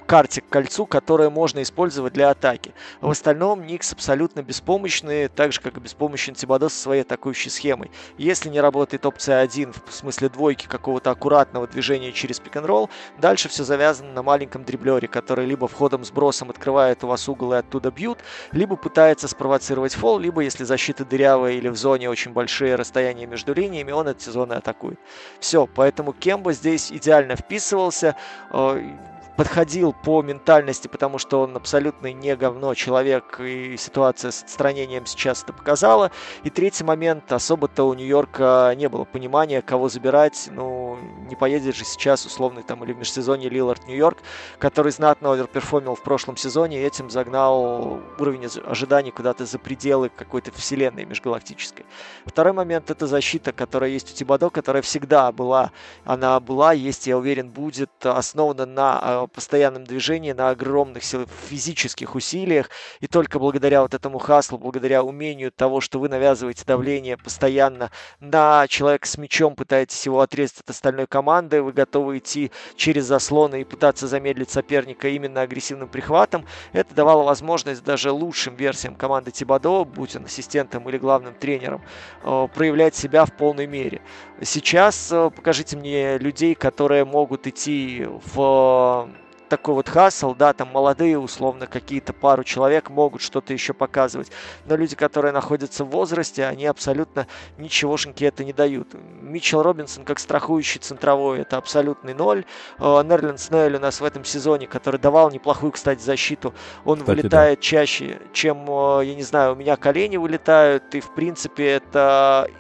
карте к кольцу, которое можно использовать для атаки. В остальном Никс абсолютно беспомощные, так же как и беспомощен Тибадо со своей атакующей схемой. Если не работает опция 1 в смысле двойки какого-то аккуратного движения через пик-н-ролл, дальше все завязано на маленьком дриблере, который либо входом сбросом открывает у вас угол и оттуда бьют, либо пытается спровоцировать фол, либо если защита дырявая или в зоне очень большие расстояния между линиями, он эти зоны атакует. Все, поэтому Кембо здесь идеально вписывался э, подходил по ментальности, потому что он абсолютно не говно человек, и ситуация с отстранением сейчас это показала. И третий момент, особо-то у Нью-Йорка не было понимания, кого забирать. Ну, не поедет же сейчас условный там или в межсезонье Лилард Нью-Йорк, который знатно оверперформил в прошлом сезоне, и этим загнал уровень ожиданий куда-то за пределы какой-то вселенной межгалактической. Второй момент это защита, которая есть у Тибадо, которая всегда была, она была, есть, я уверен, будет основана на а, постоянном движении, на огромных сил, физических усилиях. И только благодаря вот этому хаслу, благодаря умению того, что вы навязываете давление постоянно на человека с мячом, пытаетесь его отрезать от остальной команды, вы готовы идти через заслоны и пытаться замедлить соперника именно агрессивным прихватом. Это давало возможность даже лучшим версиям команды Тибадо, будь он ассистентом или главным тренером, э, проявлять себя в полной мере. Сейчас э, покажите мне людей, которые могут идти в такой вот хасл, да, там молодые, условно, какие-то пару человек могут что-то еще показывать, но люди, которые находятся в возрасте, они абсолютно ничегошеньки это не дают. Митчелл Робинсон как страхующий центровой, это абсолютный ноль. Э, Нерлин Снейль у нас в этом сезоне, который давал неплохую, кстати, защиту, он кстати, вылетает да. чаще, чем, э, я не знаю, у меня колени вылетают, и, в принципе, это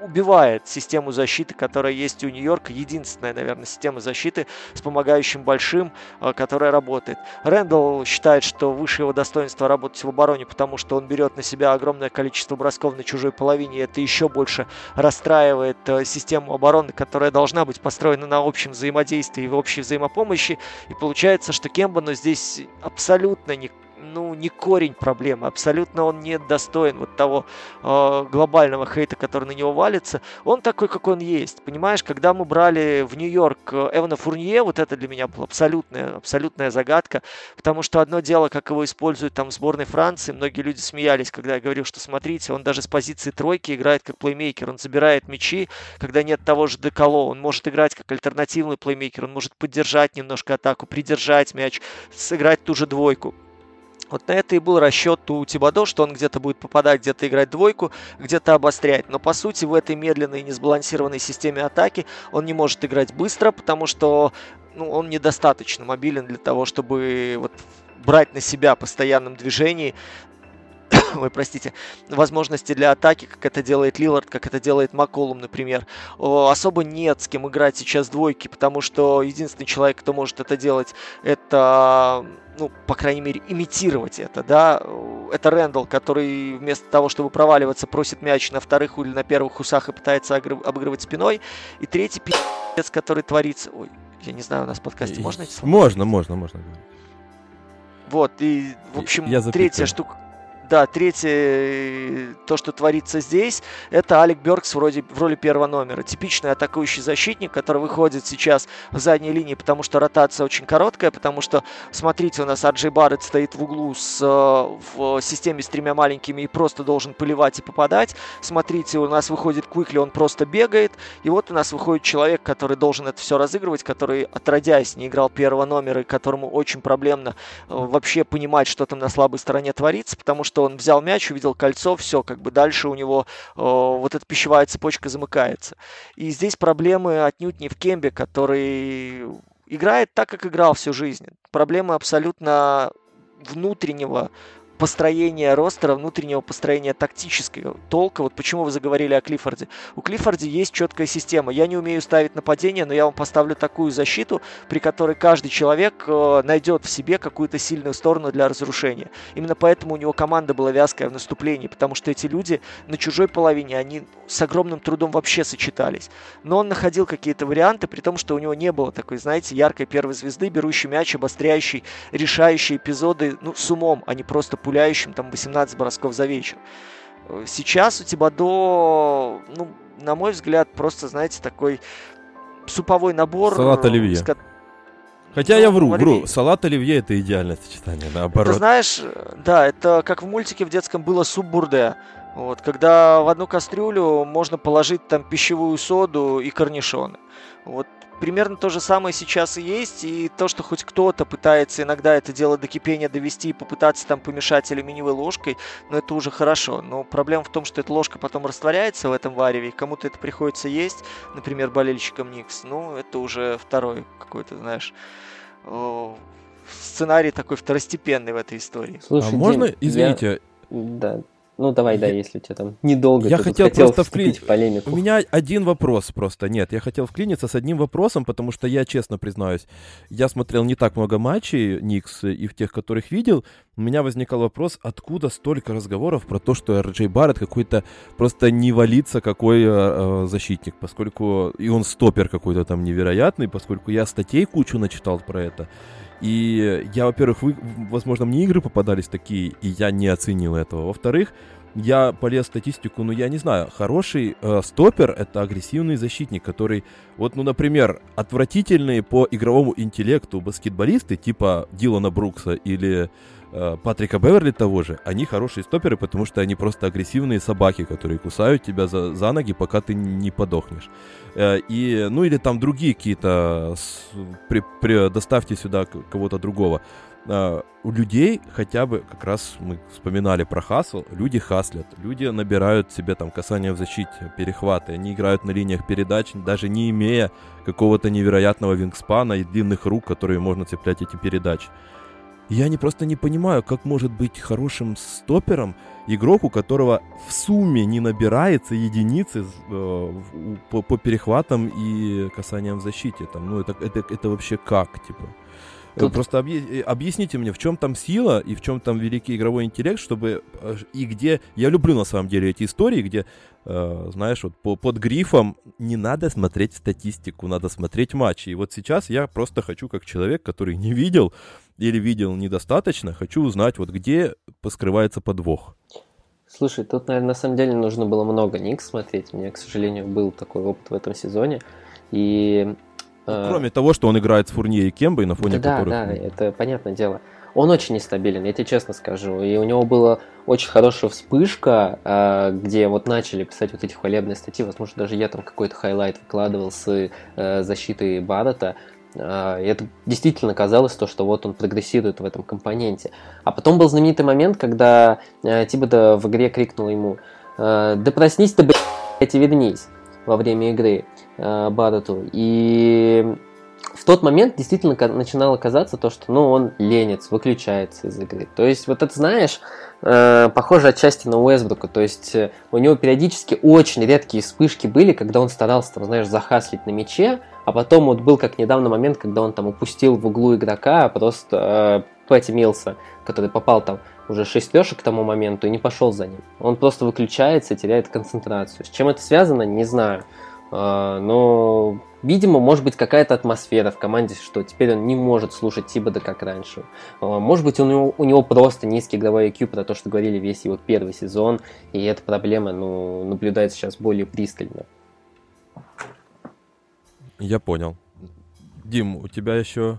убивает систему защиты, которая есть у Нью-Йорка. Единственная, наверное, система защиты с помогающим большим, э, которая работает. Рэндалл считает, что выше его достоинства работать в обороне, потому что он берет на себя огромное количество бросков на чужой половине, и это еще больше расстраивает э, систему обороны, которая должна быть построена на общем взаимодействии и в общей взаимопомощи. И получается, что Кемба, но здесь абсолютно не ну, не корень проблемы, абсолютно он не достоин вот того э, глобального хейта, который на него валится. Он такой, как он есть, понимаешь? Когда мы брали в Нью-Йорк э, Эвана Фурнье, вот это для меня была абсолютная, абсолютная загадка, потому что одно дело, как его используют там в сборной Франции, многие люди смеялись, когда я говорил, что смотрите, он даже с позиции тройки играет как плеймейкер, он забирает мячи, когда нет того же Деколо, он может играть как альтернативный плеймейкер, он может поддержать немножко атаку, придержать мяч, сыграть ту же двойку. Вот на это и был расчет у Тибадо, что он где-то будет попадать, где-то играть двойку, где-то обострять. Но по сути в этой медленной и несбалансированной системе атаки он не может играть быстро, потому что ну, он недостаточно мобилен для того, чтобы вот брать на себя постоянном движении ой, простите, возможности для атаки, как это делает Лилард, как это делает Макколум, например. Особо нет с кем играть сейчас двойки, потому что единственный человек, кто может это делать, это ну, по крайней мере, имитировать это, да, это Рэндалл, который вместо того, чтобы проваливаться, просит мяч на вторых или на первых усах и пытается обыгрывать спиной, и третий пи***ц, который творится, ой, я не знаю, у нас в подкасте можно эти слова? Можно, можно, можно. Вот, и, в общем, я третья штука, да, третье, то, что творится здесь, это Алек Бергс вроде, в роли первого номера. Типичный атакующий защитник, который выходит сейчас в задней линии, потому что ротация очень короткая, потому что, смотрите, у нас Аджей Барретт стоит в углу с, в системе с тремя маленькими и просто должен поливать и попадать. Смотрите, у нас выходит Куикли, он просто бегает. И вот у нас выходит человек, который должен это все разыгрывать, который, отродясь, не играл первого номера, и которому очень проблемно э, вообще понимать, что там на слабой стороне творится, потому что что он взял мяч, увидел кольцо, все, как бы дальше у него э, вот эта пищевая цепочка замыкается. И здесь проблемы отнюдь не в Кембе, который играет так, как играл всю жизнь. Проблемы абсолютно внутреннего построения ростера, внутреннего построения тактического толка. Вот почему вы заговорили о Клиффорде. У Клиффорде есть четкая система. Я не умею ставить нападение, но я вам поставлю такую защиту, при которой каждый человек э, найдет в себе какую-то сильную сторону для разрушения. Именно поэтому у него команда была вязкая в наступлении, потому что эти люди на чужой половине, они с огромным трудом вообще сочетались. Но он находил какие-то варианты, при том, что у него не было такой, знаете, яркой первой звезды, берущей мяч, обостряющей, решающей эпизоды, ну, с умом, а не просто пуляющим там 18 бросков за вечер. Сейчас у Тибадо, ну, на мой взгляд, просто, знаете, такой суповой набор. Салат оливье. С... Хотя ну, я вру, оливье. вру. Салат оливье это идеальное сочетание, наоборот. Ты знаешь, да, это как в мультике в детском было суп бурде. Вот, когда в одну кастрюлю можно положить там пищевую соду и корнишоны. Вот примерно то же самое сейчас и есть, и то, что хоть кто-то пытается иногда это дело до кипения довести и попытаться там помешать алюминиевой ложкой, но это уже хорошо. Но проблема в том, что эта ложка потом растворяется в этом вареве, и кому-то это приходится есть, например, болельщикам Никс, ну, это уже второй какой-то, знаешь, сценарий такой второстепенный в этой истории. Слушай, а можно, Дим, извините, я... Да, ну, давай, да, если у тебя там недолго. Я хотел, хотел просто вклинить в полемику. У меня один вопрос просто. Нет, я хотел вклиниться с одним вопросом, потому что я, честно признаюсь, я смотрел не так много матчей Никс, и в тех, которых видел, у меня возникал вопрос, откуда столько разговоров про то, что Джей Барретт какой-то просто не валится какой э, э, защитник, поскольку и он стопер какой-то там невероятный, поскольку я статей кучу начитал про это. И я, во-первых, вы, возможно, мне игры попадались такие, и я не оценил этого. Во-вторых, я полез в статистику, но я не знаю, хороший э, стопер это агрессивный защитник, который, вот, ну, например, отвратительные по игровому интеллекту баскетболисты, типа Дилана Брукса или Патрика Беверли того же, они хорошие стоперы, потому что они просто агрессивные собаки, которые кусают тебя за, за ноги, пока ты не подохнешь. Э, и, ну или там другие какие-то, при, при, доставьте сюда кого-то другого. Э, у людей хотя бы, как раз мы вспоминали про хасл, люди хаслят, люди набирают себе там касания в защите, перехваты, они играют на линиях передач, даже не имея какого-то невероятного вингспана и длинных рук, которые можно цеплять эти передачи. Я не просто не понимаю, как может быть хорошим стопером игрок, у которого в сумме не набирается единицы э, по, по перехватам и касаниям в защите. Там, ну, это, это, это вообще как, типа? Э, Тут... Просто объ... объясните мне, в чем там сила и в чем там великий игровой интеллект, чтобы э, и где я люблю на самом деле эти истории, где э, знаешь вот по, под грифом не надо смотреть статистику, надо смотреть матчи. И вот сейчас я просто хочу как человек, который не видел или видел недостаточно, хочу узнать, вот где скрывается подвох. Слушай, тут, наверное, на самом деле нужно было много Никс смотреть. У меня, к сожалению, был такой опыт в этом сезоне. И ну, кроме того, что он играет с Фурнье и Кембой, на фоне да, которых... Да, да, это понятное дело. Он очень нестабилен, я тебе честно скажу. И у него была очень хорошая вспышка, а, где вот начали писать вот эти хвалебные статьи. Возможно, даже я там какой-то highlight выкладывал с э, защитой Баррета. А, и это действительно казалось то, что вот он прогрессирует в этом компоненте. А потом был знаменитый момент, когда э, Тибода в игре крикнул ему «Э, «Да проснись ты, блядь, и вернись» во время игры Баррету. И в тот момент действительно начинало казаться то, что ну, он ленец, выключается из игры. То есть, вот это, знаешь, э, похоже отчасти на Уэсбрука. То есть, э, у него периодически очень редкие вспышки были, когда он старался, там, знаешь, захаслить на мяче, а потом вот был как недавно момент, когда он там упустил в углу игрока просто э, Пэтти Милса, который попал там уже шестершек к тому моменту и не пошел за ним. Он просто выключается, теряет концентрацию. С чем это связано, не знаю. Э, но Видимо, может быть какая-то атмосфера в команде, что теперь он не может слушать Тибода как раньше. А, может быть, у него, у него просто низкий игровой IQ, про то, что говорили весь его первый сезон, и эта проблема ну, наблюдается сейчас более пристально. Я понял. Дим, у тебя еще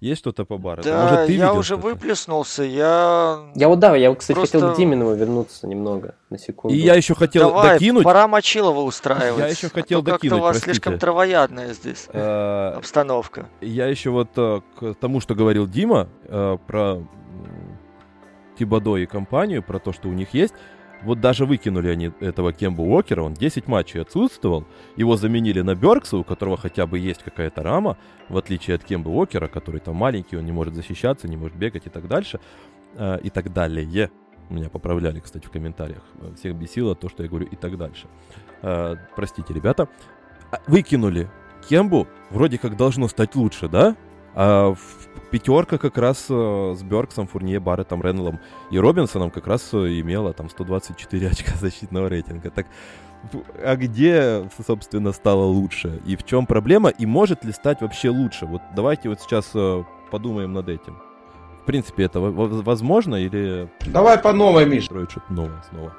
есть что-то по бару? Да, Может, ты я уже выплеснулся, я... Я вот да, я, кстати, Просто... хотел к Диминову вернуться немного, на секунду. И я еще хотел Давай, докинуть... пора Мочилова устраивать. Я еще хотел а докинуть, как-то у вас слишком травоядная здесь э, обстановка. Я еще вот э, к тому, что говорил Дима э, про Тибадо и компанию, про то, что у них есть. Вот даже выкинули они этого Кембу Уокера, он 10 матчей отсутствовал, его заменили на Беркса, у которого хотя бы есть какая-то рама, в отличие от Кембы Уокера, который там маленький, он не может защищаться, не может бегать и так дальше, э, и так далее. Меня поправляли, кстати, в комментариях. Всех бесило то, что я говорю и так дальше. Э, простите, ребята. А, выкинули Кембу, вроде как должно стать лучше, да? А в пятерка как раз э, с Берксом, Фурнье, Барреттом, Реннеллом и Робинсоном как раз э, имела там 124 очка защитного рейтинга. Так а где, собственно, стало лучше? И в чем проблема? И может ли стать вообще лучше? Вот давайте вот сейчас э, подумаем над этим. В принципе, это возможно или... Давай по новой, Миша. Строить что-то новое снова.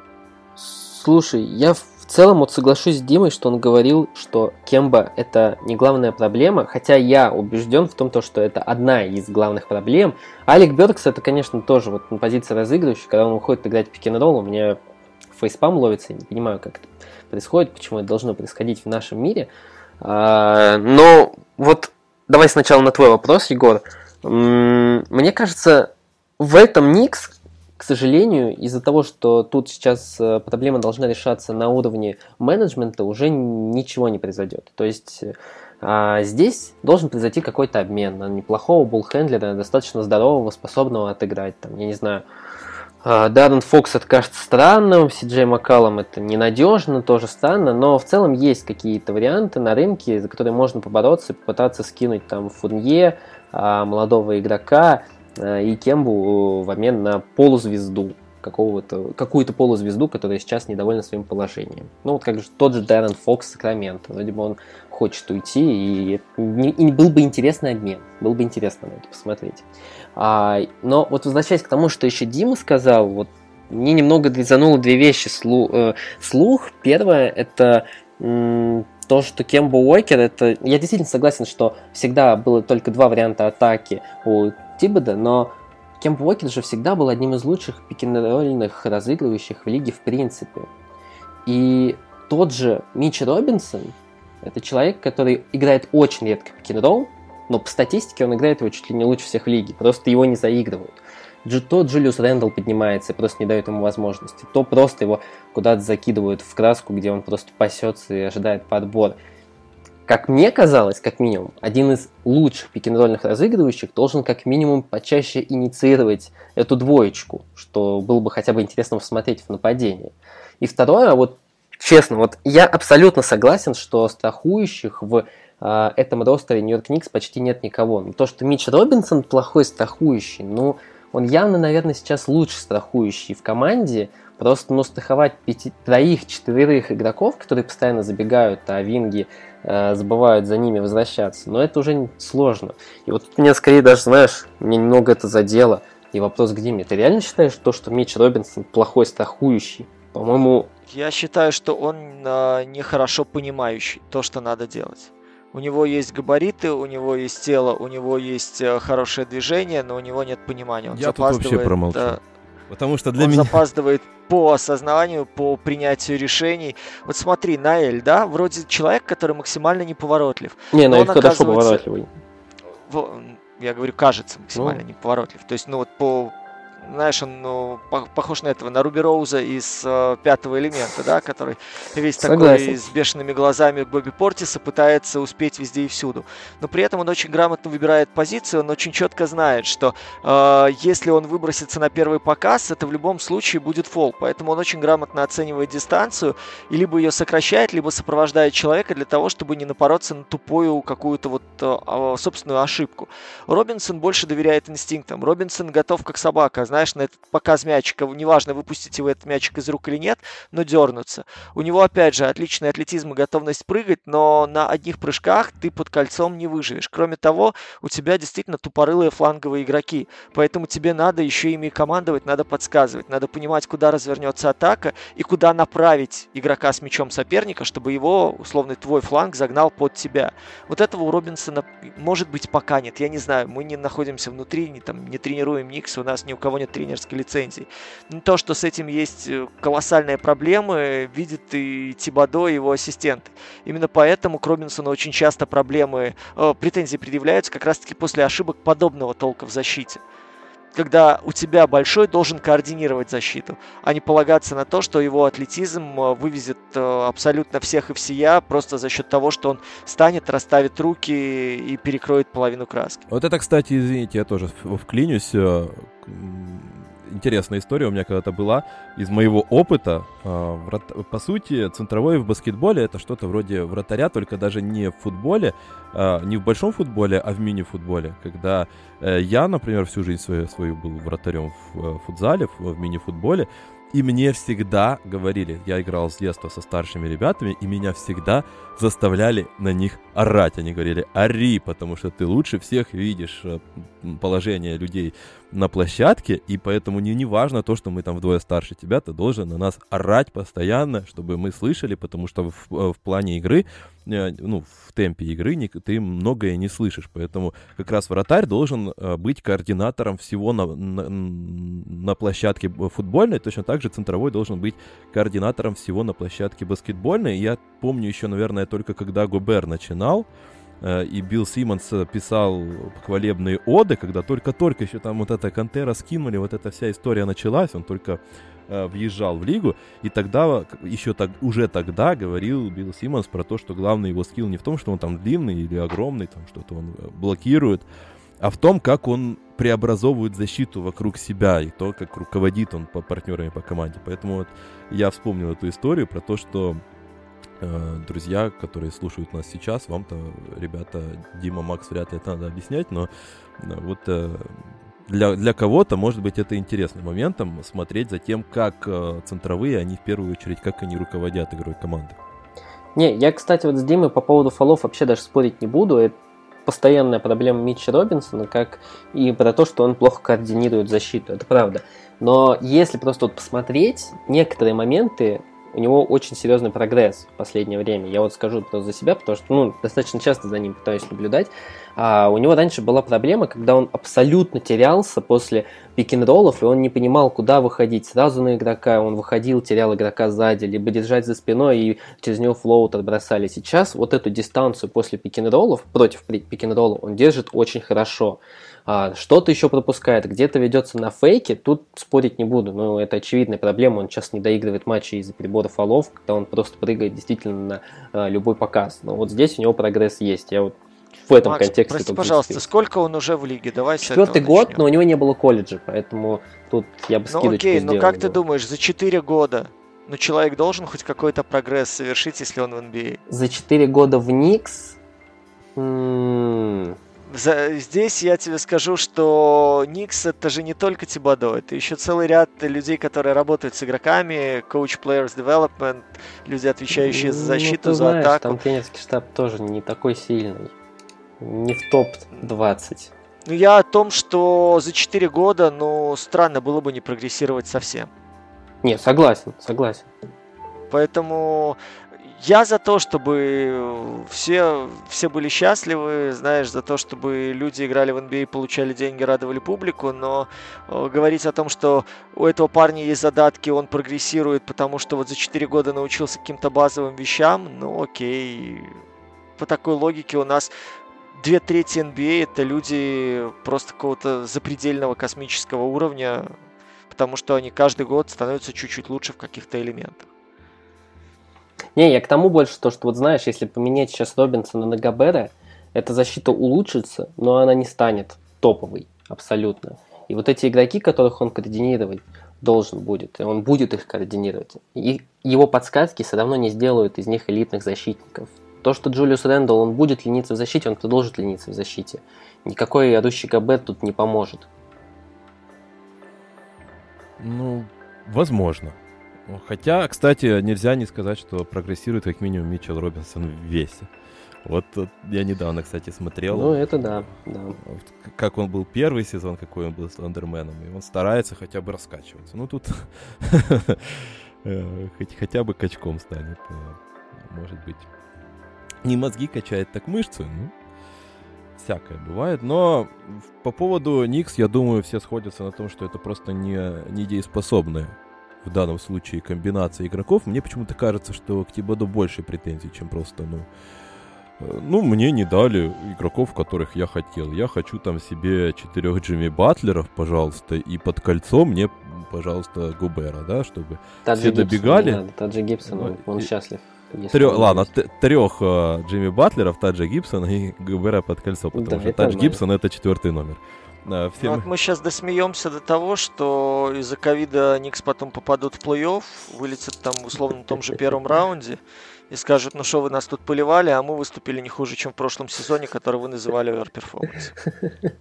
Слушай, я в в целом вот соглашусь с Димой, что он говорил, что Кемба это не главная проблема, хотя я убежден в том, то, что это одна из главных проблем. Алик Бёркс это, конечно, тоже вот на позиции разыгрывающего, когда он уходит играть пик н у меня фейспам ловится, я не понимаю, как это происходит, почему это должно происходить в нашем мире. А, но вот давай сначала на твой вопрос, Егор. Мне кажется, в этом Никс к сожалению, из-за того, что тут сейчас э, проблема должна решаться на уровне менеджмента, уже ничего не произойдет. То есть а здесь должен произойти какой-то обмен на неплохого буллхендлера, достаточно здорового, способного отыграть. Там, я не знаю, а, Даррен Фокс это кажется странным, Си Джей Маккалом это ненадежно, тоже странно, но в целом есть какие-то варианты на рынке, за которые можно побороться, попытаться скинуть там Фурнье, а, молодого игрока, Э, и Кембу в обмен на полузвезду какого-то, какую-то полузвезду, которая сейчас недовольна своим положением. Ну, вот как же тот же Дэрон Фокс Сакраменто. Вроде бы он хочет уйти, и, и был бы интересный обмен. Был бы интересно на это посмотреть. А, но вот возвращаясь к тому, что еще Дима сказал, вот мне немного резануло две вещи. Слух, э, слух первое, это то, что Кембо Уокер, это... Я действительно согласен, что всегда было только два варианта атаки у Тибода, но Кемп Уокер же всегда был одним из лучших пикинг разыгрывающих в лиге в принципе. И тот же Митч Робинсон, это человек, который играет очень редко пикинг но по статистике он играет его чуть ли не лучше всех в лиге, просто его не заигрывают. То Джулиус Рэндалл поднимается и просто не дает ему возможности, то просто его куда-то закидывают в краску, где он просто пасется и ожидает подбор как мне казалось, как минимум, один из лучших пикинг разыгрывающих должен как минимум почаще инициировать эту двоечку, что было бы хотя бы интересно посмотреть в нападении. И второе, вот честно, вот я абсолютно согласен, что страхующих в э, этом ростере Нью-Йорк Никс почти нет никого. Но то, что Митч Робинсон плохой страхующий, ну, он явно, наверное, сейчас лучший страхующий в команде, Просто ну, страховать пяти, троих, четверых игроков, которые постоянно забегают, а винги забывают за ними возвращаться. Но это уже сложно. И вот меня скорее даже, знаешь, мне немного это задело. И вопрос к Диме. Ты реально считаешь то, что Митч Робинсон плохой страхующий? По-моему... Я считаю, что он э, нехорошо понимающий то, что надо делать. У него есть габариты, у него есть тело, у него есть э, хорошее движение, но у него нет понимания. Он Я тут вообще промолчу. Да, Потому что для он меня... запаздывает по осознанию, по принятию решений. Вот смотри, Наэль, да, вроде человек, который максимально неповоротлив. Не, Наэль хорошо поворотливый. Я говорю, кажется максимально ну. неповоротлив. То есть, ну вот по знаешь, он ну, похож на этого, на Руби Роуза из э, пятого элемента, да, который весь Согласен. такой с бешеными глазами Бобби Портиса пытается успеть везде и всюду. Но при этом он очень грамотно выбирает позицию, он очень четко знает, что э, если он выбросится на первый показ, это в любом случае будет фол. Поэтому он очень грамотно оценивает дистанцию и либо ее сокращает, либо сопровождает человека для того, чтобы не напороться на тупую какую-то вот э, собственную ошибку. Робинсон больше доверяет инстинктам. Робинсон готов как собака, знаешь, на этот показ мячика, неважно, выпустить его этот мячик из рук или нет, но дернуться. У него, опять же, отличный атлетизм и готовность прыгать, но на одних прыжках ты под кольцом не выживешь. Кроме того, у тебя действительно тупорылые фланговые игроки, поэтому тебе надо еще ими командовать, надо подсказывать, надо понимать, куда развернется атака и куда направить игрока с мячом соперника, чтобы его, условный твой фланг загнал под тебя. Вот этого у Робинсона, может быть, пока нет. Я не знаю, мы не находимся внутри, не, там, не тренируем Никс, у нас ни у кого нет нет тренерской лицензии. Но то, что с этим есть э, колоссальные проблемы, видит и Тибадо, и его ассистенты. Именно поэтому к Робинсону очень часто проблемы, э, претензии предъявляются как раз-таки после ошибок подобного толка в защите когда у тебя большой должен координировать защиту, а не полагаться на то, что его атлетизм э, вывезет абсолютно всех и всея просто за счет того, что он станет, расставит руки и перекроет половину краски. Вот это, кстати, извините, я тоже вклинюсь интересная история у меня когда-то была из моего опыта. А, по сути, центровой в баскетболе это что-то вроде вратаря, только даже не в футболе, а, не в большом футболе, а в мини-футболе. Когда э, я, например, всю жизнь свою, свою был вратарем в э, футзале, в мини-футболе, и мне всегда говорили, я играл с детства со старшими ребятами, и меня всегда заставляли на них орать. Они говорили, ори, потому что ты лучше всех видишь э, положение людей на площадке, и поэтому не, не важно то, что мы там вдвое старше тебя, ты должен на нас орать постоянно, чтобы мы слышали, потому что в, э, в плане игры, э, ну, в темпе игры не, ты многое не слышишь, поэтому как раз вратарь должен быть координатором всего на, на, на площадке футбольной, точно так же центровой должен быть координатором всего на площадке баскетбольной. Я помню еще, наверное, только когда Губер начинал, э, и Билл Симмонс писал хвалебные оды, когда только-только еще там вот эта Кантера скинули, вот эта вся история началась, он только э, въезжал в лигу, и тогда, еще так, уже тогда говорил Билл Симмонс про то, что главный его скилл не в том, что он там длинный или огромный, там что-то он э, блокирует, а в том, как он преобразовывает защиту вокруг себя и то, как руководит он по партнерами по команде. Поэтому вот я вспомнил эту историю про то, что э, друзья, которые слушают нас сейчас, вам-то, ребята, Дима, Макс, вряд ли это надо объяснять, но э, вот э, для, для кого-то, может быть, это интересным моментом смотреть за тем, как э, центровые, они в первую очередь, как они руководят игрой команды. Не, я, кстати, вот с Димой по поводу фолов вообще даже спорить не буду. Это постоянная проблема Митча Робинсона, как и про то, что он плохо координирует защиту. Это правда. Но если просто вот посмотреть, некоторые моменты у него очень серьезный прогресс в последнее время. Я вот скажу просто за себя, потому что ну, достаточно часто за ним пытаюсь наблюдать. А у него раньше была проблема, когда он абсолютно терялся после пик-н-роллов, и он не понимал, куда выходить. Сразу на игрока он выходил, терял игрока сзади, либо держать за спиной, и через него флоут отбросали. Сейчас вот эту дистанцию после пик-н-роллов, против пик-н-ролла, он держит очень хорошо. А, что-то еще пропускает, где-то ведется на фейке, тут спорить не буду, но это очевидная проблема, он сейчас не доигрывает матчи из-за перебора фолов, когда он просто прыгает действительно на а, любой показ. Но вот здесь у него прогресс есть, я вот в этом Макс, контексте. Прости, пожалуйста, сказать. сколько он уже в лиге? Давай Четвертый год, начнем. но у него не было колледжа, поэтому тут я бы Ну окей, но как ты думаешь, за 4 года ну, человек должен хоть какой-то прогресс совершить, если он в NBA? За 4 года в Никс? М-м- здесь я тебе скажу, что Никс это же не только Тибадо, это еще целый ряд людей, которые работают с игроками, coach players development, люди, отвечающие за ну, защиту, ну, за знаешь, атаку. Там тренерский штаб тоже не такой сильный, не в топ-20. Ну, я о том, что за 4 года, ну, странно было бы не прогрессировать совсем. Не, согласен, согласен. Поэтому я за то, чтобы все, все были счастливы, знаешь, за то, чтобы люди играли в NBA, получали деньги, радовали публику, но э, говорить о том, что у этого парня есть задатки, он прогрессирует, потому что вот за 4 года научился каким-то базовым вещам, ну окей. По такой логике у нас две трети NBA это люди просто какого-то запредельного космического уровня, потому что они каждый год становятся чуть-чуть лучше в каких-то элементах. Не, я к тому больше то, что вот знаешь, если поменять сейчас Робинсона на Габера, эта защита улучшится, но она не станет топовой абсолютно. И вот эти игроки, которых он координировать должен будет, и он будет их координировать, и его подсказки все равно не сделают из них элитных защитников. То, что Джулиус Рэндалл, он будет лениться в защите, он продолжит лениться в защите. Никакой орущий Габер тут не поможет. Ну, возможно. Хотя, кстати, нельзя не сказать, что прогрессирует как минимум Митчелл Робинсон в весе. Вот я недавно, кстати, смотрел. Ну, это да, да. Как он был первый сезон, какой он был с Андерменом. И он старается хотя бы раскачиваться. Ну, тут э, хотя бы качком станет. Э, может быть. Не мозги качает, так мышцы. Ну, всякое бывает. Но по поводу Никс, я думаю, все сходятся на том, что это просто не, не дееспособная в данном случае комбинация игроков, мне почему-то кажется, что к Тибаду больше претензий, чем просто, ну, э, ну, мне не дали игроков, которых я хотел. Я хочу там себе четырех Джимми Батлеров, пожалуйста, и под кольцо мне, пожалуйста, Губера, да, чтобы Таджи все Гибсон, добегали. Да, Тадж Гибсон, он, он счастлив. Трех, ладно, трех э, Джимми Батлеров, Таджа Гибсона и Губера под кольцо, потому да, что Тадж Гибсон это четвертый номер. Да, всем... ну, вот мы сейчас досмеемся до того, что из-за ковида Никс потом попадут в плей-офф, вылетят там условно в том же первом раунде и скажут, ну что вы нас тут поливали, а мы выступили не хуже, чем в прошлом сезоне, который вы называли overperformance.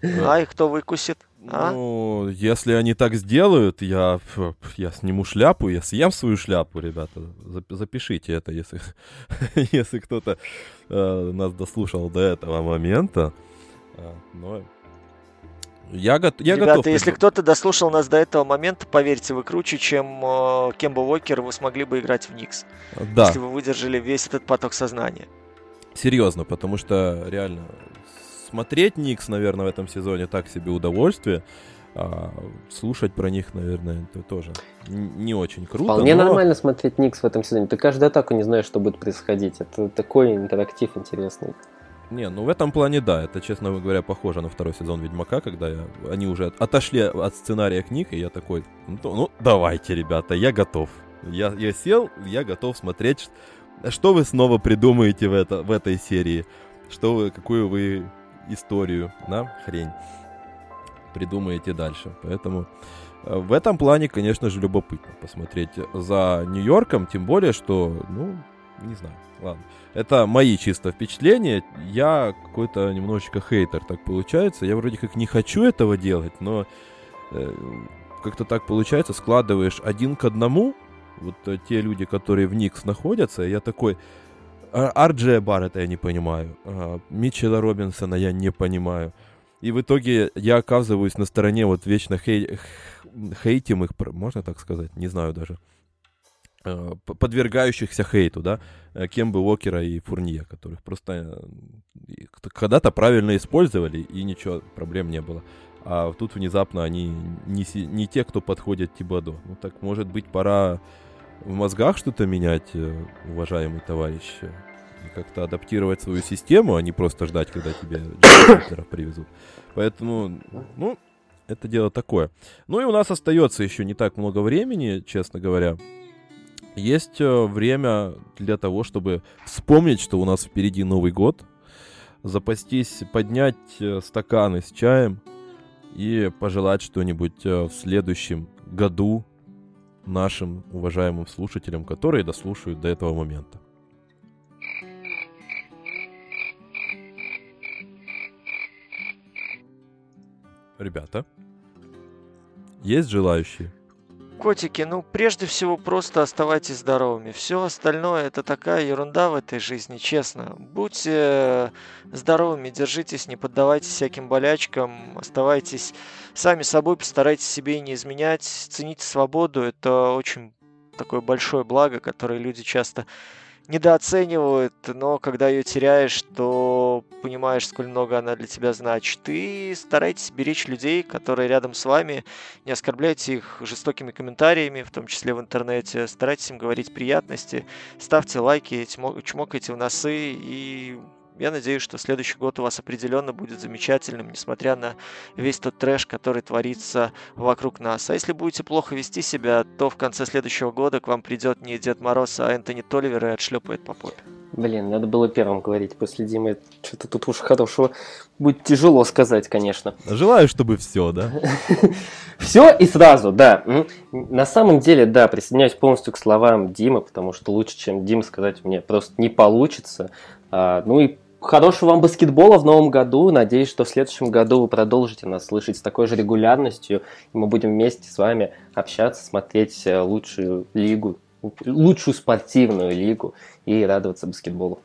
А и кто выкусит? А? Ну, если они так сделают, я, я сниму шляпу, я съем свою шляпу, ребята. Запишите это, если, если кто-то э, нас дослушал до этого момента. Э, но я, го- я Ребята, готов. если кто-то дослушал нас до этого момента, поверьте, вы круче, чем э, Кембо Уокер, вы смогли бы играть в Никс. Да. Если вы выдержали весь этот поток сознания. Серьезно, потому что реально смотреть Никс, наверное, в этом сезоне так себе удовольствие. А слушать про них, наверное, это тоже не очень круто. Вполне но... нормально смотреть Никс в этом сезоне. Ты каждую атаку не знаешь, что будет происходить. Это такой интерактив интересный. Не, ну в этом плане да, это, честно говоря, похоже на второй сезон Ведьмака, когда я, они уже отошли от сценария книг, и я такой, ну, ну давайте, ребята, я готов. Я, я сел, я готов смотреть, что вы снова придумаете в, это, в этой серии, что вы, какую вы историю, да, хрень, придумаете дальше. Поэтому э, в этом плане, конечно же, любопытно посмотреть за Нью-Йорком, тем более, что, ну, не знаю, ладно. Это мои чисто впечатления. Я какой-то немножечко хейтер, так получается. Я вроде как не хочу этого делать, но э, как-то так получается, складываешь один к одному, вот э, те люди, которые в Никс находятся, я такой, Арджея Баррета я не понимаю, э, Митчелла Робинсона я не понимаю. И в итоге я оказываюсь на стороне вот вечно хей... хейтимых, можно так сказать, не знаю даже. Э, подвергающихся хейту, да, э, Кембы Уокера и Фурнье, которых просто э, когда-то правильно использовали, и ничего, проблем не было. А тут внезапно они не, не те, кто подходит Тибадо. Ну так, может быть, пора в мозгах что-то менять, уважаемый товарищ, и как-то адаптировать свою систему, а не просто ждать, когда тебе привезут. Поэтому, ну, это дело такое. Ну и у нас остается еще не так много времени, честно говоря есть э, время для того, чтобы вспомнить, что у нас впереди Новый год, запастись, поднять э, стаканы с чаем и пожелать что-нибудь э, в следующем году нашим уважаемым слушателям, которые дослушают до этого момента. ребята, есть желающие? Котики, ну прежде всего просто оставайтесь здоровыми. Все остальное это такая ерунда в этой жизни, честно. Будьте здоровыми, держитесь, не поддавайтесь всяким болячкам, оставайтесь сами собой, постарайтесь себе не изменять, цените свободу. Это очень такое большое благо, которое люди часто недооценивают, но когда ее теряешь, то понимаешь, сколь много она для тебя значит. И старайтесь беречь людей, которые рядом с вами, не оскорбляйте их жестокими комментариями, в том числе в интернете, старайтесь им говорить приятности, ставьте лайки, чмокайте в носы и я надеюсь, что следующий год у вас определенно будет замечательным, несмотря на весь тот трэш, который творится вокруг нас. А если будете плохо вести себя, то в конце следующего года к вам придет не Дед Мороз, а Энтони Толивер и отшлепает по попе. Блин, надо было первым говорить после Димы. Что-то тут уж хорошего будет тяжело сказать, конечно. Желаю, чтобы все, да? Все и сразу, да. На самом деле, да, присоединяюсь полностью к словам Димы, потому что лучше, чем Дим сказать, мне просто не получится. А, ну и Хорошего вам баскетбола в новом году. Надеюсь, что в следующем году вы продолжите нас слышать с такой же регулярностью, и мы будем вместе с вами общаться, смотреть э, лучшую лигу, лучшую спортивную лигу и радоваться баскетболу.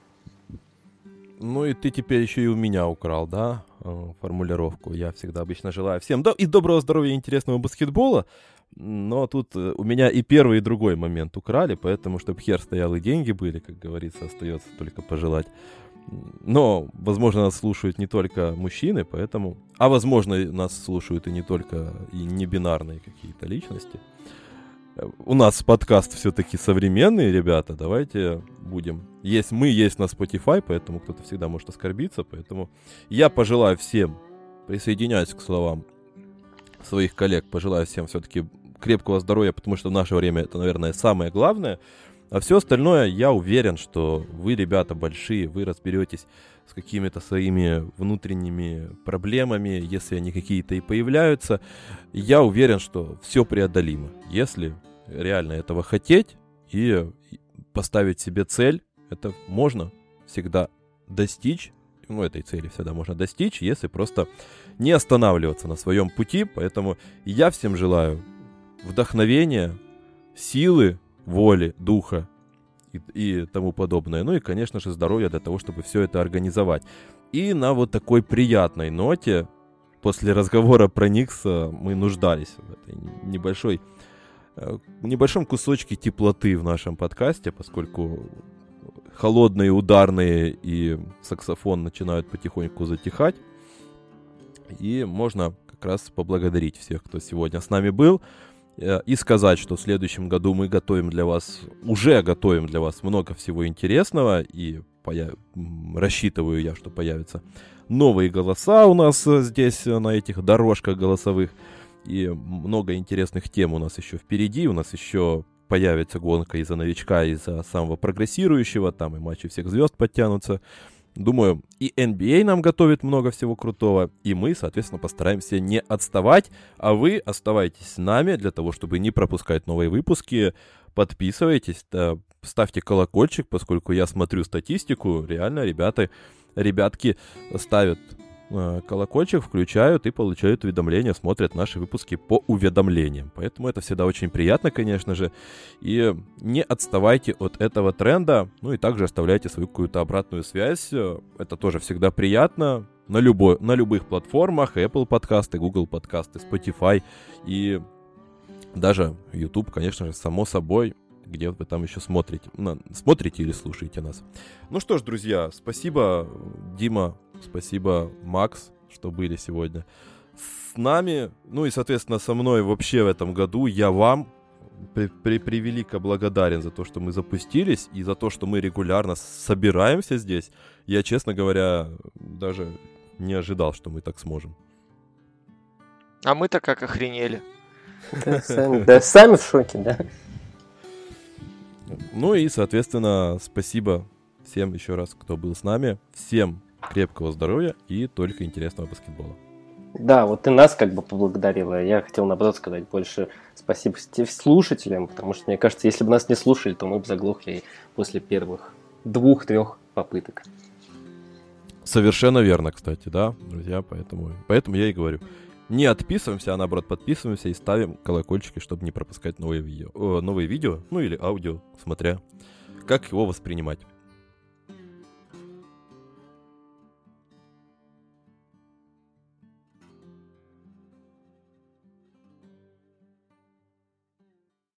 Ну и ты теперь еще и у меня украл, да, э, формулировку. Я всегда обычно желаю всем до- и доброго здоровья и интересного баскетбола. Но тут э, у меня и первый, и другой момент украли, поэтому, чтобы хер стоял и деньги были, как говорится, остается только пожелать. Но, возможно, нас слушают не только мужчины, поэтому... А, возможно, нас слушают и не только и не бинарные какие-то личности. У нас подкаст все-таки современный, ребята. Давайте будем. Есть мы, есть на Spotify, поэтому кто-то всегда может оскорбиться. Поэтому я пожелаю всем, присоединяюсь к словам своих коллег, пожелаю всем все-таки крепкого здоровья, потому что в наше время это, наверное, самое главное – а все остальное, я уверен, что вы, ребята, большие, вы разберетесь с какими-то своими внутренними проблемами, если они какие-то и появляются. Я уверен, что все преодолимо. Если реально этого хотеть и поставить себе цель, это можно всегда достичь. Ну, этой цели всегда можно достичь, если просто не останавливаться на своем пути. Поэтому я всем желаю вдохновения, силы, воли, духа и, и тому подобное. Ну и, конечно же, здоровья для того, чтобы все это организовать. И на вот такой приятной ноте, после разговора про Никса, мы нуждались в этой небольшой, э, небольшом кусочке теплоты в нашем подкасте, поскольку холодные, ударные и саксофон начинают потихоньку затихать. И можно как раз поблагодарить всех, кто сегодня с нами был. Э, и сказать, что в следующем году мы готовим для вас, уже готовим для вас много всего интересного, и появ... рассчитываю я, что появятся новые голоса у нас э, здесь э, на этих дорожках голосовых, и много интересных тем у нас еще впереди, у нас еще появится гонка из-за новичка, из-за самого прогрессирующего, там и матчи всех звезд подтянутся. Думаю, и NBA нам готовит много всего крутого, и мы, соответственно, постараемся не отставать, а вы оставайтесь с нами для того, чтобы не пропускать новые выпуски. Подписывайтесь, ставьте колокольчик, поскольку я смотрю статистику, реально ребята, ребятки ставят колокольчик включают и получают уведомления, смотрят наши выпуски по уведомлениям. Поэтому это всегда очень приятно, конечно же. И не отставайте от этого тренда. Ну и также оставляйте свою какую-то обратную связь. Это тоже всегда приятно. На, любой, на любых платформах. Apple подкасты, Google подкасты, Spotify и даже YouTube, конечно же, само собой где вы там еще смотрите. Смотрите или слушаете нас. Ну что ж, друзья, спасибо, Дима, Спасибо, Макс, что были сегодня с нами. Ну и, соответственно, со мной вообще в этом году. Я вам при, при, превелико благодарен за то, что мы запустились и за то, что мы регулярно собираемся здесь. Я, честно говоря, даже не ожидал, что мы так сможем. А мы-то как охренели. Да, сами, да, сами в шоке, да. Ну и, соответственно, спасибо всем еще раз, кто был с нами. Всем крепкого здоровья и только интересного баскетбола. Да, вот ты нас как бы поблагодарила. Я хотел, наоборот, сказать больше спасибо слушателям, потому что, мне кажется, если бы нас не слушали, то мы бы заглохли после первых двух-трех попыток. Совершенно верно, кстати, да, друзья, поэтому, поэтому я и говорю. Не отписываемся, а наоборот подписываемся и ставим колокольчики, чтобы не пропускать новые видео, о, новые видео, ну или аудио, смотря как его воспринимать.